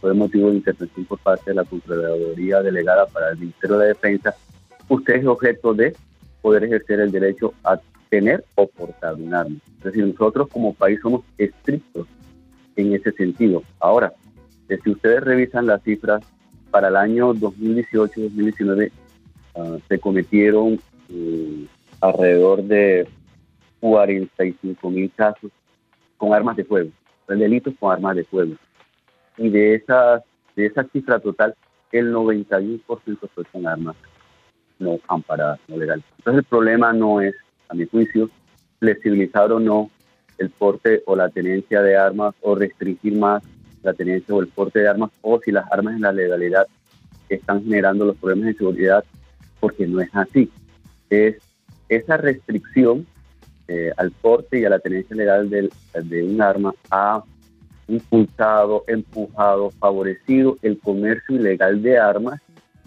fue motivo de intervención por parte de la Contraloría Delegada para el Ministerio de Defensa usted es objeto de poder ejercer el derecho a tener o portar un arma. Es decir, nosotros como país somos estrictos en ese sentido. Ahora, eh, si ustedes revisan las cifras, para el año 2018-2019 ah, se cometieron eh, alrededor de 45 mil casos con armas de fuego, delitos con armas de fuego. Y de, esas, de esa cifra total, el 91% fue con armas no amparadas, no legales. Entonces el problema no es, a mi juicio, flexibilizar o no el porte o la tenencia de armas o restringir más la tenencia o el porte de armas o si las armas en la legalidad están generando los problemas de seguridad, porque no es así. Es esa restricción eh, al porte y a la tenencia legal de un arma ha impulsado, empujado, favorecido el comercio ilegal de armas,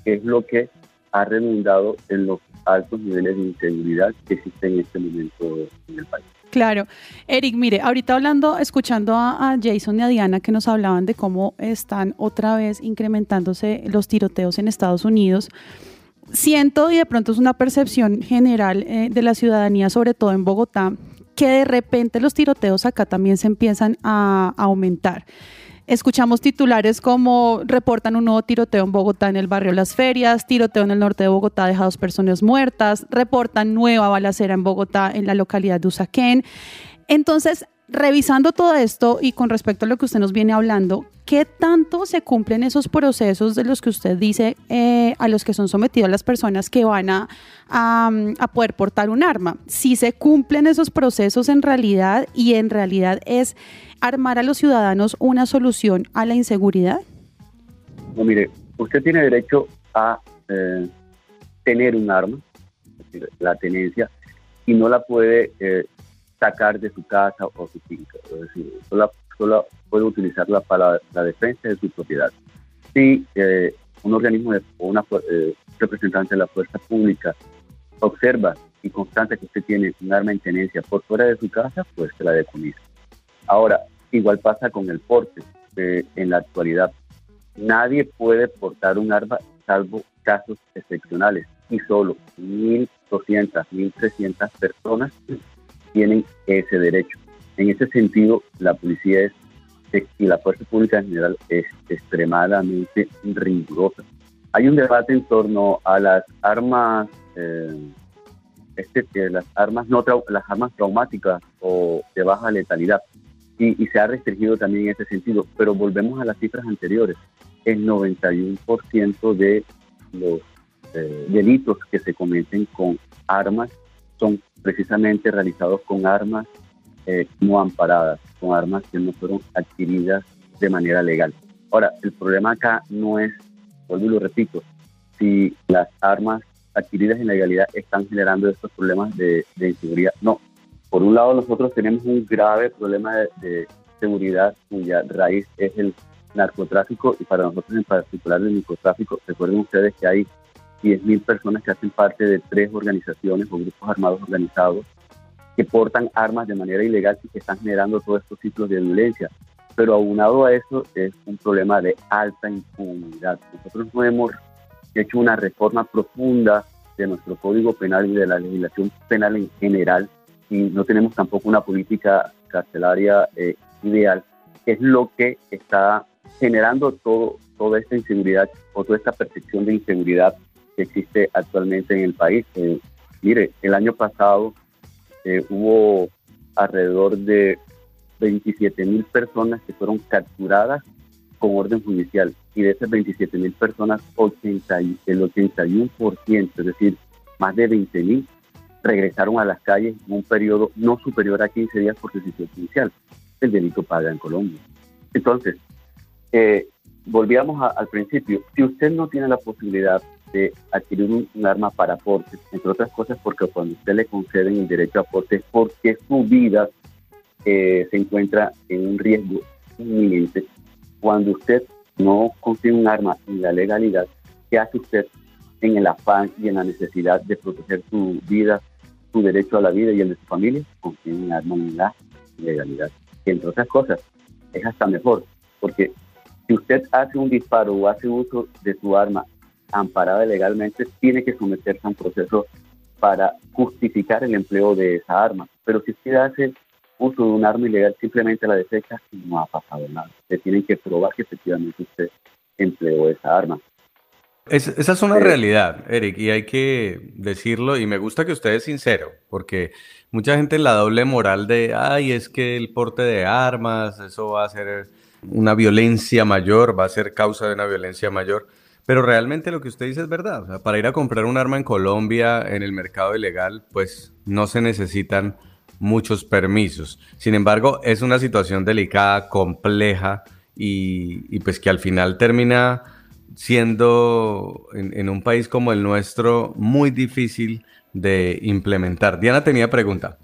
que es lo que ha redundado en los altos niveles de inseguridad que existen en este momento en el país. Claro. Eric, mire, ahorita hablando, escuchando a, Jason y a Diana que nos hablaban de cómo están otra vez incrementándose los tiroteos en Estados Unidos, siento y de pronto es una percepción general eh, de la ciudadanía, sobre todo en Bogotá, que de repente los tiroteos acá también se empiezan a aumentar. Escuchamos titulares como reportan un nuevo tiroteo en Bogotá en el barrio Las Ferias, tiroteo en el norte de Bogotá deja dos personas muertas, reportan nueva balacera en Bogotá en la localidad de Usaquén. Entonces, revisando todo esto y con respecto a lo que usted nos viene hablando, ¿qué tanto se cumplen esos procesos de los que usted dice eh, a los que son sometidos las personas que van a, a, poder portar un arma? Si se cumplen esos procesos en realidad y en realidad es armar a los ciudadanos una solución a la inseguridad? Mire, usted tiene derecho a eh, tener un arma, la tenencia, y no la puede eh, sacar de su casa o su finca. Es decir, solo, puede utilizarla para la, defensa de su propiedad. Si eh, un organismo o una representante de la fuerza pública observa y constata que usted tiene un arma en tenencia por fuera de su casa, pues se la decomisa. Ahora, igual pasa con el porte. en la actualidad, nadie puede portar un arma salvo casos excepcionales y solo 1.200, 1.300 personas tienen ese derecho. En ese sentido, la policía es, y la fuerza pública en general es extremadamente rigurosa. Hay un debate en torno a las armas, eh, este, las armas no las armas traumáticas o de baja letalidad y, se ha restringido también en ese sentido. Pero volvemos a las cifras anteriores. El 91% de los eh, delitos que se cometen con armas son precisamente realizados con armas eh, no amparadas, con armas que no fueron adquiridas de manera legal. Ahora, el problema acá no es, vuelvo y lo repito, si las armas adquiridas en legalidad están generando estos problemas de, de inseguridad. No, por un lado, nosotros tenemos un grave problema de, seguridad cuya raíz es el narcotráfico y para nosotros en particular el narcotráfico. Recuerden ustedes que hay 10.000 personas que hacen parte de tres organizaciones o grupos armados organizados que portan armas de manera ilegal y que están generando todos estos ciclos de violencia. Pero aunado a eso es un problema de alta impunidad. Nosotros no hemos hecho una reforma profunda de nuestro Código Penal y de la legislación penal en general y no tenemos tampoco una política carcelaria eh, ideal, es lo que está generando todo, toda esta inseguridad o toda esta percepción de inseguridad que existe actualmente en el país. Eh, mire, el año pasado eh, hubo alrededor de 27 mil personas que fueron capturadas con orden judicial y de esas 27 mil personas, 80, el 81%, es decir, más de 20 mil regresaron a las calles en un periodo no superior a 15 días por decisión judicial. El delito paga en Colombia. Entonces, eh, volvíamos al principio. Si usted no tiene la posibilidad de adquirir un, arma para aporte, entre otras cosas porque cuando usted le conceden el derecho a aporte es porque su vida eh, se encuentra en un riesgo inminente. Cuando usted no consigue un arma en la legalidad, ¿qué hace usted en el afán y en la necesidad de proteger su vida, su derecho a la vida y el de su familia, contiene un arma en la legalidad. Y entre otras cosas, es hasta mejor, porque si usted hace un disparo o hace uso de su arma amparada legalmente, tiene que someterse a un proceso para justificar el empleo de esa arma. Pero si usted hace uso de un arma ilegal, simplemente la desecha y no ha pasado nada. Se tiene que probar que efectivamente usted empleó esa arma. esa es una realidad, Eric, y hay que decirlo, y me gusta que usted es sincero, porque mucha gente en la doble moral de, ay, es que el porte de armas, eso va a ser una violencia mayor, va a ser causa de una violencia mayor. Pero realmente lo que usted dice es verdad. para ir a comprar un arma en Colombia en el mercado ilegal, pues no se necesitan muchos permisos. Sin embargo, es una situación delicada, compleja y, pues que al final termina siendo en, un país como el nuestro muy difícil de implementar. Diana tenía pregunta.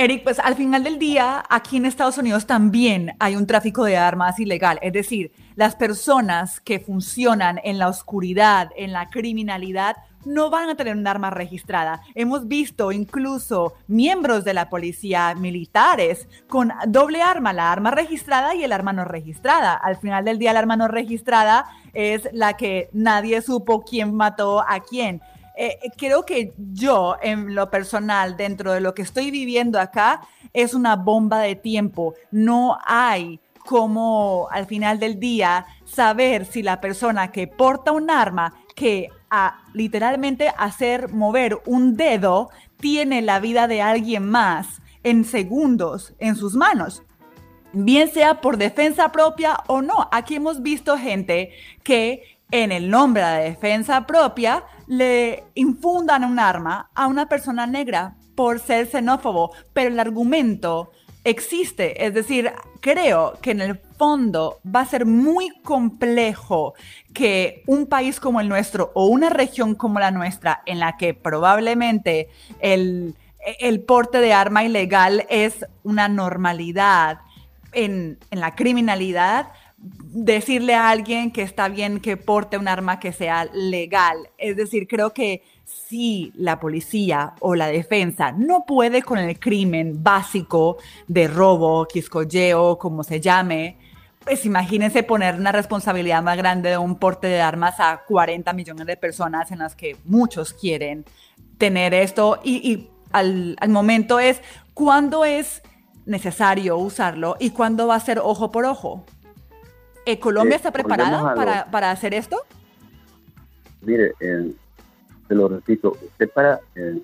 Eric, pues al final del día, aquí en Estados Unidos también hay un tráfico de armas ilegal. Es decir, las personas que funcionan en la oscuridad, en la criminalidad, no van a tener un arma registrada. Hemos visto incluso miembros de la policía militares con doble arma, la arma registrada y el arma no registrada. Al final del día, la arma no registrada es la que nadie supo quién mató a quién. Eh, eh, creo que yo, en lo personal, dentro de lo que estoy viviendo acá, es una bomba de tiempo. No hay como al final del día saber si la persona que porta un arma que a literalmente hacer mover un dedo tiene la vida de alguien más en segundos en sus manos bien sea por defensa propia o no. Aquí hemos visto gente que en el nombre de la defensa propia, le infundan un arma a una persona negra por ser xenófobo, pero el argumento existe, es decir, creo que en el fondo va a ser muy complejo que un país como el nuestro o una región como la nuestra, en la que probablemente el, el porte de arma ilegal es una normalidad en, en la criminalidad, decirle a alguien que está bien que porte un arma que sea legal. Es decir, creo que si la policía o la defensa no puede con el crimen básico de robo, quiscolleo, como se llame, pues imagínense poner una responsabilidad más grande de un porte de armas a 40 millones de personas en las que muchos quieren tener esto y, al, al momento es cuándo es necesario usarlo y cuándo va a ser ojo por ojo. Eh, ¿Colombia está preparada para, hacer esto? Mire, eh, te lo repito, usted para eh,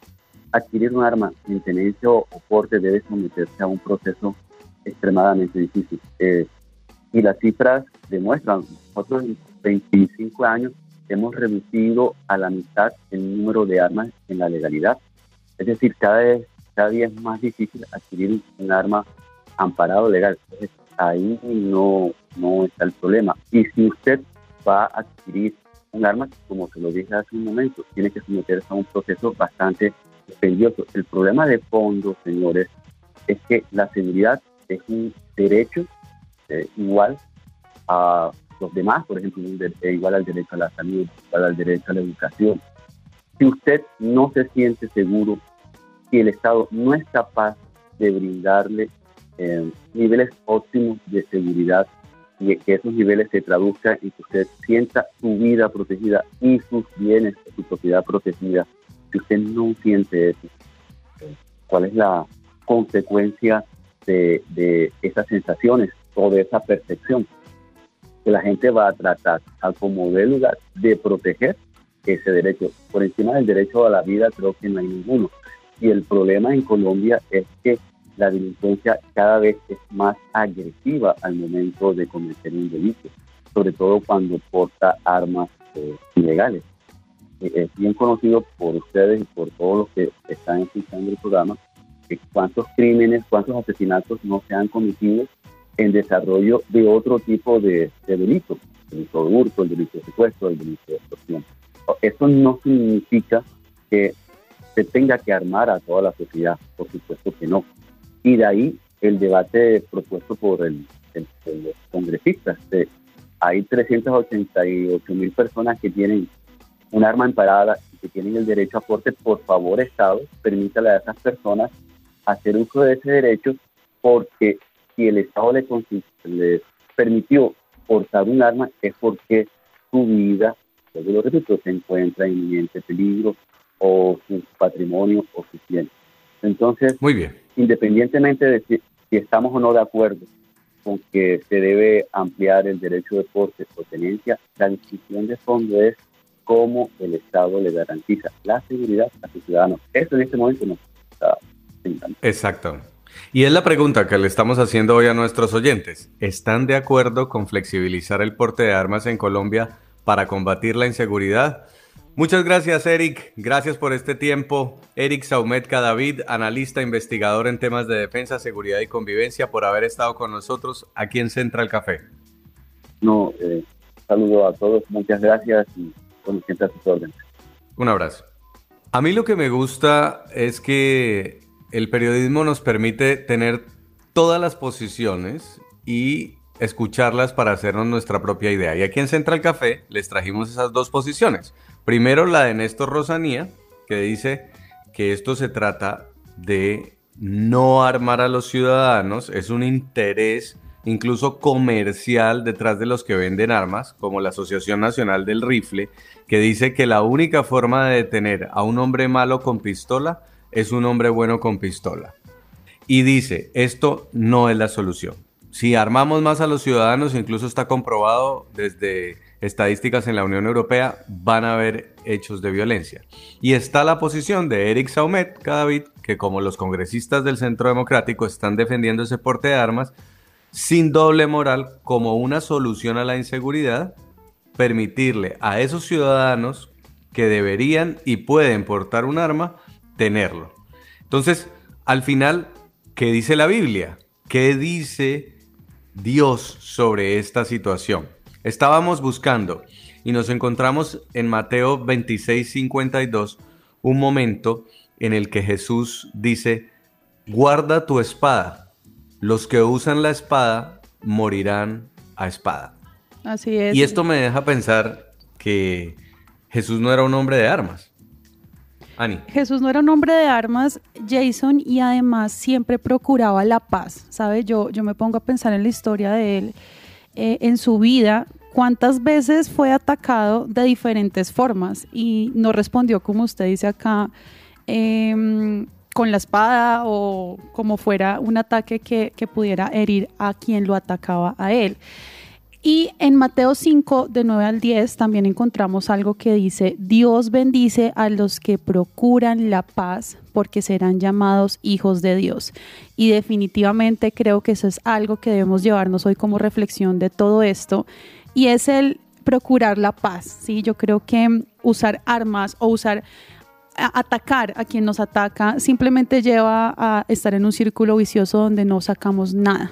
adquirir un arma en tenencia o porte debe someterse a un proceso extremadamente difícil. y las cifras demuestran, nosotros en 25 años hemos reducido a la mitad el número de armas en la legalidad. Es decir, cada, vez, cada día es más difícil adquirir un arma amparado legal ahí no, no está el problema. Y si usted va a adquirir un arma, como se lo dije hace un momento, tiene que someterse a un proceso bastante dispendioso. El problema de fondo, señores, es que la seguridad es un derecho eh, igual a los demás, por ejemplo, eh, igual al derecho a la salud, igual al derecho a la educación. Si usted no se siente seguro, si el Estado no es capaz de brindarle eh, niveles óptimos de seguridad y que esos niveles se traduzcan y que usted sienta su vida protegida y sus bienes, su propiedad protegida. Si usted no siente eso, ¿cuál es la consecuencia de, de esas sensaciones o de esa percepción? Que la gente va a tratar, a como de lugar, de proteger ese derecho. Por encima del derecho a la vida creo que no hay ninguno. Y el problema en Colombia es que la delincuencia cada vez es más agresiva al momento de cometer un delito, sobre todo cuando porta armas eh, ilegales. Eh, es bien conocido por ustedes y por todos los que están escuchando el programa que cuántos crímenes, cuántos asesinatos no se han cometido en desarrollo de otro tipo de, de delitos, el delito de hurto, el delito de secuestro, el delito de extorsión. Eso no significa que se tenga que armar a toda la sociedad, por supuesto que no. Y de ahí el debate propuesto por el, los congresistas. hay 388 mil personas que tienen un arma emparada y que tienen el derecho a porte. Por favor, Estado, permítale a esas personas hacer uso de ese derecho porque si el Estado le, permitió portar un arma es porque su vida vuelvo lo repito, se encuentra en inminente peligro o su patrimonio o su bien. Entonces, Muy bien. Independientemente de si, estamos o no de acuerdo con que se debe ampliar el derecho de porte o tenencia, la discusión de fondo es cómo el Estado le garantiza la seguridad a sus ciudadanos. Eso en este momento no está pintando. Exacto. Y es la pregunta que le estamos haciendo hoy a nuestros oyentes. ¿Están de acuerdo con flexibilizar el porte de armas en Colombia para combatir la inseguridad? Muchas gracias, Eric. Gracias por este tiempo. Eric Saumet Cadavid, analista, investigador en temas de defensa, seguridad y convivencia, por haber estado con nosotros aquí en Central Café. No, eh, saludo a todos, muchas gracias y con siempre a sus órdenes. Un abrazo. A mí lo que me gusta es que el periodismo nos permite tener todas las posiciones y escucharlas para hacernos nuestra propia idea. Y aquí en Central Café les trajimos esas dos posiciones. Primero la de Néstor Rosanía, que dice que esto se trata de no armar a los ciudadanos, es un interés incluso comercial detrás de los que venden armas, como la Asociación Nacional del Rifle, que dice que la única forma de detener a un hombre malo con pistola es un hombre bueno con pistola. Y dice, esto no es la solución. Si armamos más a los ciudadanos, incluso está comprobado desde estadísticas en la Unión Europea, van a haber hechos de violencia. Y está la posición de Eric Saumet, Cadavid, que como los congresistas del Centro Democrático están defendiendo ese porte de armas, sin doble moral, como una solución a la inseguridad, permitirle a esos ciudadanos que deberían y pueden portar un arma, tenerlo. Entonces, al final, ¿qué dice la Biblia? ¿Qué dice Dios sobre esta situación? Estábamos buscando y nos encontramos en Mateo 26, 52, un momento en el que Jesús dice, guarda tu espada, los que usan la espada morirán a espada. Así es. Y esto me deja pensar que Jesús no era un hombre de armas. Ani. Jesús no era un hombre de armas, Jason, y además siempre procuraba la paz, ¿sabe? Yo, yo me pongo a pensar en la historia de él, eh, en su vida, cuántas veces fue atacado de diferentes formas y no respondió, como usted dice acá, em, con la espada o como fuera un ataque que, que pudiera herir a quien lo atacaba a él. Y en Mateo 5, de 9 al 10, también encontramos algo que dice, Dios bendice a los que procuran la paz porque serán llamados hijos de Dios. Y definitivamente creo que eso es algo que debemos llevarnos hoy como reflexión de todo esto. Y es el procurar la paz. ¿sí? Yo creo que usar armas o usar atacar a quien nos ataca simplemente lleva a estar en un círculo vicioso donde no sacamos nada.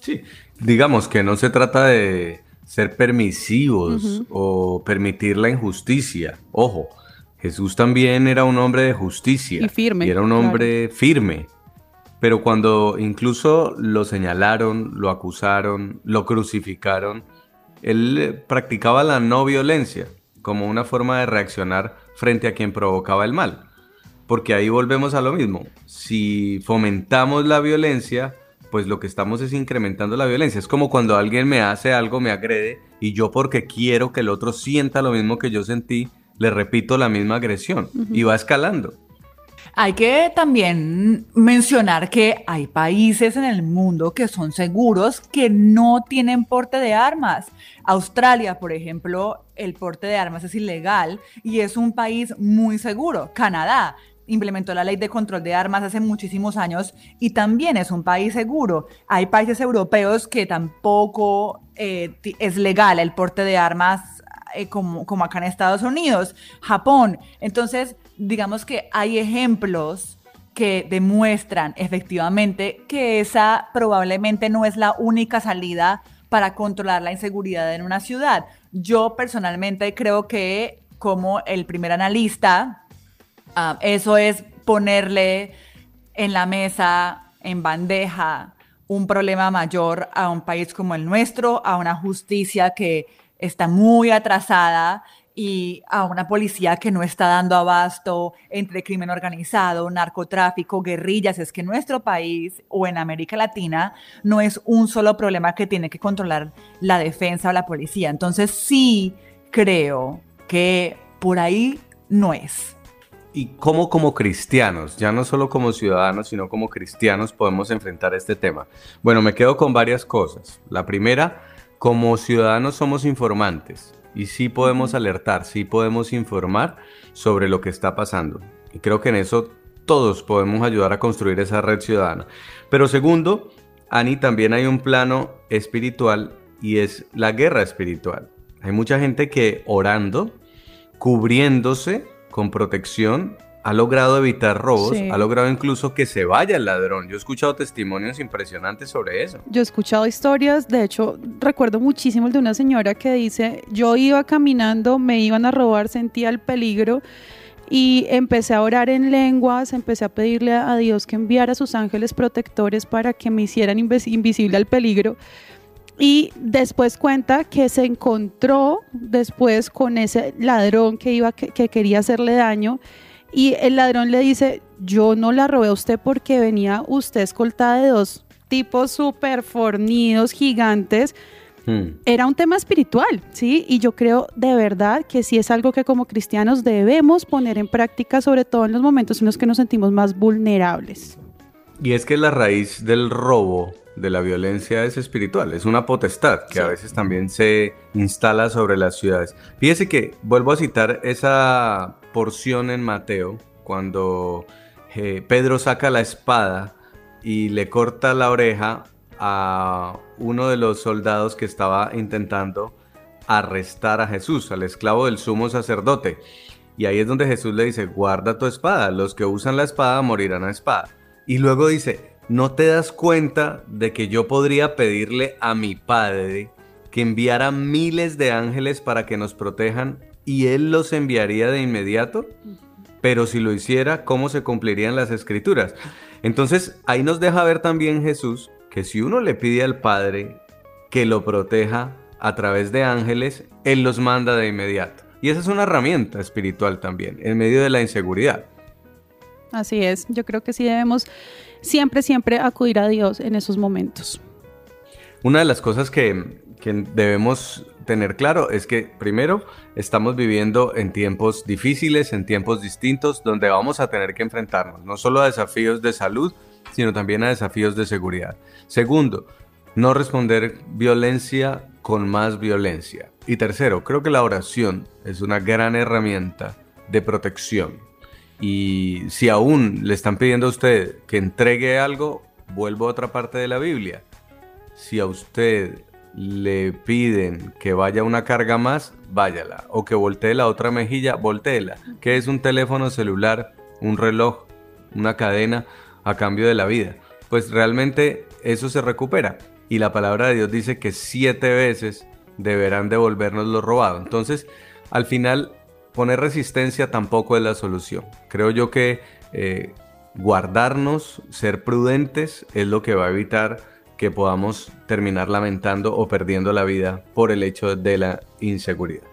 Sí, digamos que no se trata de ser permisivos o permitir la injusticia. Ojo, Jesús también era un hombre de justicia. Y firme, Y era un claro. hombre firme. Pero cuando incluso lo señalaron, lo acusaron, lo crucificaron, él eh, practicaba la no violencia como una forma de reaccionar frente a quien provocaba el mal. Porque ahí volvemos a lo mismo. Si fomentamos la violencia, pues lo que estamos es incrementando la violencia. Es como cuando alguien me hace algo, me agrede, y yo porque quiero que el otro sienta lo mismo que yo sentí, le repito la misma agresión. Y va escalando. Hay que también mencionar que hay países en el mundo que son seguros que no tienen porte de armas. Australia, por ejemplo, el porte de armas es ilegal y es un país muy seguro. Canadá implementó la ley de control de armas hace muchísimos años y también es un país seguro. Hay países europeos que tampoco eh, es legal el porte de armas eh, como, como acá en Estados Unidos, Japón. Entonces, digamos que hay ejemplos que demuestran efectivamente que esa probablemente no es la única salida para controlar la inseguridad en una ciudad. Yo personalmente creo que como el primer analista, Ah, eso es ponerle en la mesa, en bandeja, un problema mayor a un país como el nuestro, a una justicia que está muy atrasada y a una policía que no está dando abasto entre crimen organizado, narcotráfico, guerrillas. Es que nuestro país o en América Latina no es un solo problema que tiene que controlar la defensa o la policía. Entonces sí creo que por ahí no es. ¿Y cómo como cristianos, ya no solo como ciudadanos, sino como cristianos podemos enfrentar este tema? Bueno, me quedo con varias cosas. La primera, como ciudadanos somos informantes y sí podemos alertar, sí podemos informar sobre lo que está pasando. Y creo que en eso todos podemos ayudar a construir esa red ciudadana. Pero segundo, Ani, también hay un plano espiritual y es la guerra espiritual. Hay mucha gente que orando, cubriéndose con protección, ha logrado evitar robos, Sí. ha logrado incluso que se vaya el ladrón. Yo he escuchado testimonios impresionantes sobre eso. Yo he escuchado historias, de hecho recuerdo muchísimo el de una señora que dice, yo iba caminando, me iban a robar, sentía el peligro y empecé a orar en lenguas, empecé a pedirle a Dios que enviara a sus ángeles protectores para que me hicieran invis- invisible al peligro. Y después cuenta que se encontró después con ese ladrón que iba que, que quería hacerle daño y el ladrón le dice, yo no la robé a usted porque venía usted escoltada de dos tipos súper fornidos, gigantes. Hmm. Era un tema espiritual, ¿sí? Y yo creo de verdad que sí es algo que como cristianos debemos poner en práctica, sobre todo en los momentos en los que nos sentimos más vulnerables. Y es que la raíz del robo, de la violencia, es espiritual, es una potestad que a veces también se instala sobre las ciudades. Fíjese que vuelvo a citar esa porción en Mateo, cuando eh, Pedro saca la espada y le corta la oreja a uno de los soldados que estaba intentando arrestar a Jesús, al esclavo del sumo sacerdote. Y ahí es donde Jesús le dice, guarda tu espada, los que usan la espada morirán a espada. Y luego dice, ¿no te das cuenta de que yo podría pedirle a mi Padre que enviara miles de ángeles para que nos protejan y Él los enviaría de inmediato? Pero si lo hiciera, ¿cómo se cumplirían las escrituras? Entonces ahí nos deja ver también Jesús que si uno le pide al Padre que lo proteja a través de ángeles, Él los manda de inmediato. Y esa es una herramienta espiritual también, en medio de la inseguridad. Así es, yo creo que sí debemos siempre, siempre acudir a Dios en esos momentos. Una de las cosas que, que debemos tener claro es que primero estamos viviendo en tiempos difíciles, en tiempos distintos, donde vamos a tener que enfrentarnos no solo a desafíos de salud, sino también a desafíos de seguridad. Segundo, no responder violencia con más violencia. Y tercero, creo que la oración es una gran herramienta de protección. Y si aún le están pidiendo a usted que entregue algo, vuelvo a otra parte de la Biblia. Si a usted le piden que vaya una carga más, váyala. O que voltee la otra mejilla, volteela. Que es un teléfono celular, un reloj, una cadena a cambio de la vida. Pues realmente eso se recupera. Y la palabra de Dios dice que siete veces deberán devolvernos lo robado. Entonces, al final, poner resistencia tampoco es la solución. Creo yo que eh, guardarnos, ser prudentes, es lo que va a evitar que podamos terminar lamentando o perdiendo la vida por el hecho de la inseguridad.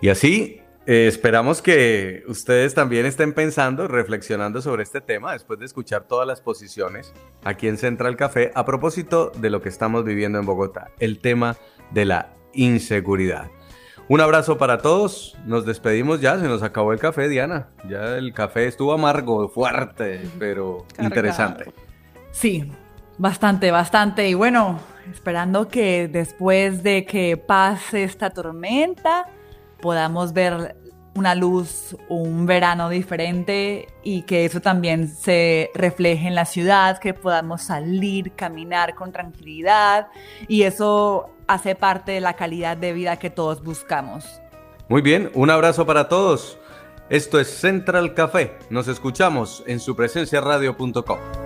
Y así eh, esperamos que ustedes también estén pensando, reflexionando sobre este tema después de escuchar todas las posiciones aquí en Central Café a propósito de lo que estamos viviendo en Bogotá, el tema de la inseguridad. Un abrazo para todos, nos despedimos ya, se nos acabó el café, Diana. Ya el café estuvo amargo, fuerte, pero Cargado. interesante. Sí, bastante, bastante. Y bueno, esperando que después de que pase esta tormenta podamos ver una luz, un verano diferente y que eso también se refleje en la ciudad, que podamos salir, caminar con tranquilidad y eso hace parte de la calidad de vida que todos buscamos. Muy bien, un abrazo para todos. Esto es Central Café. Nos escuchamos en supresenciaradio.com.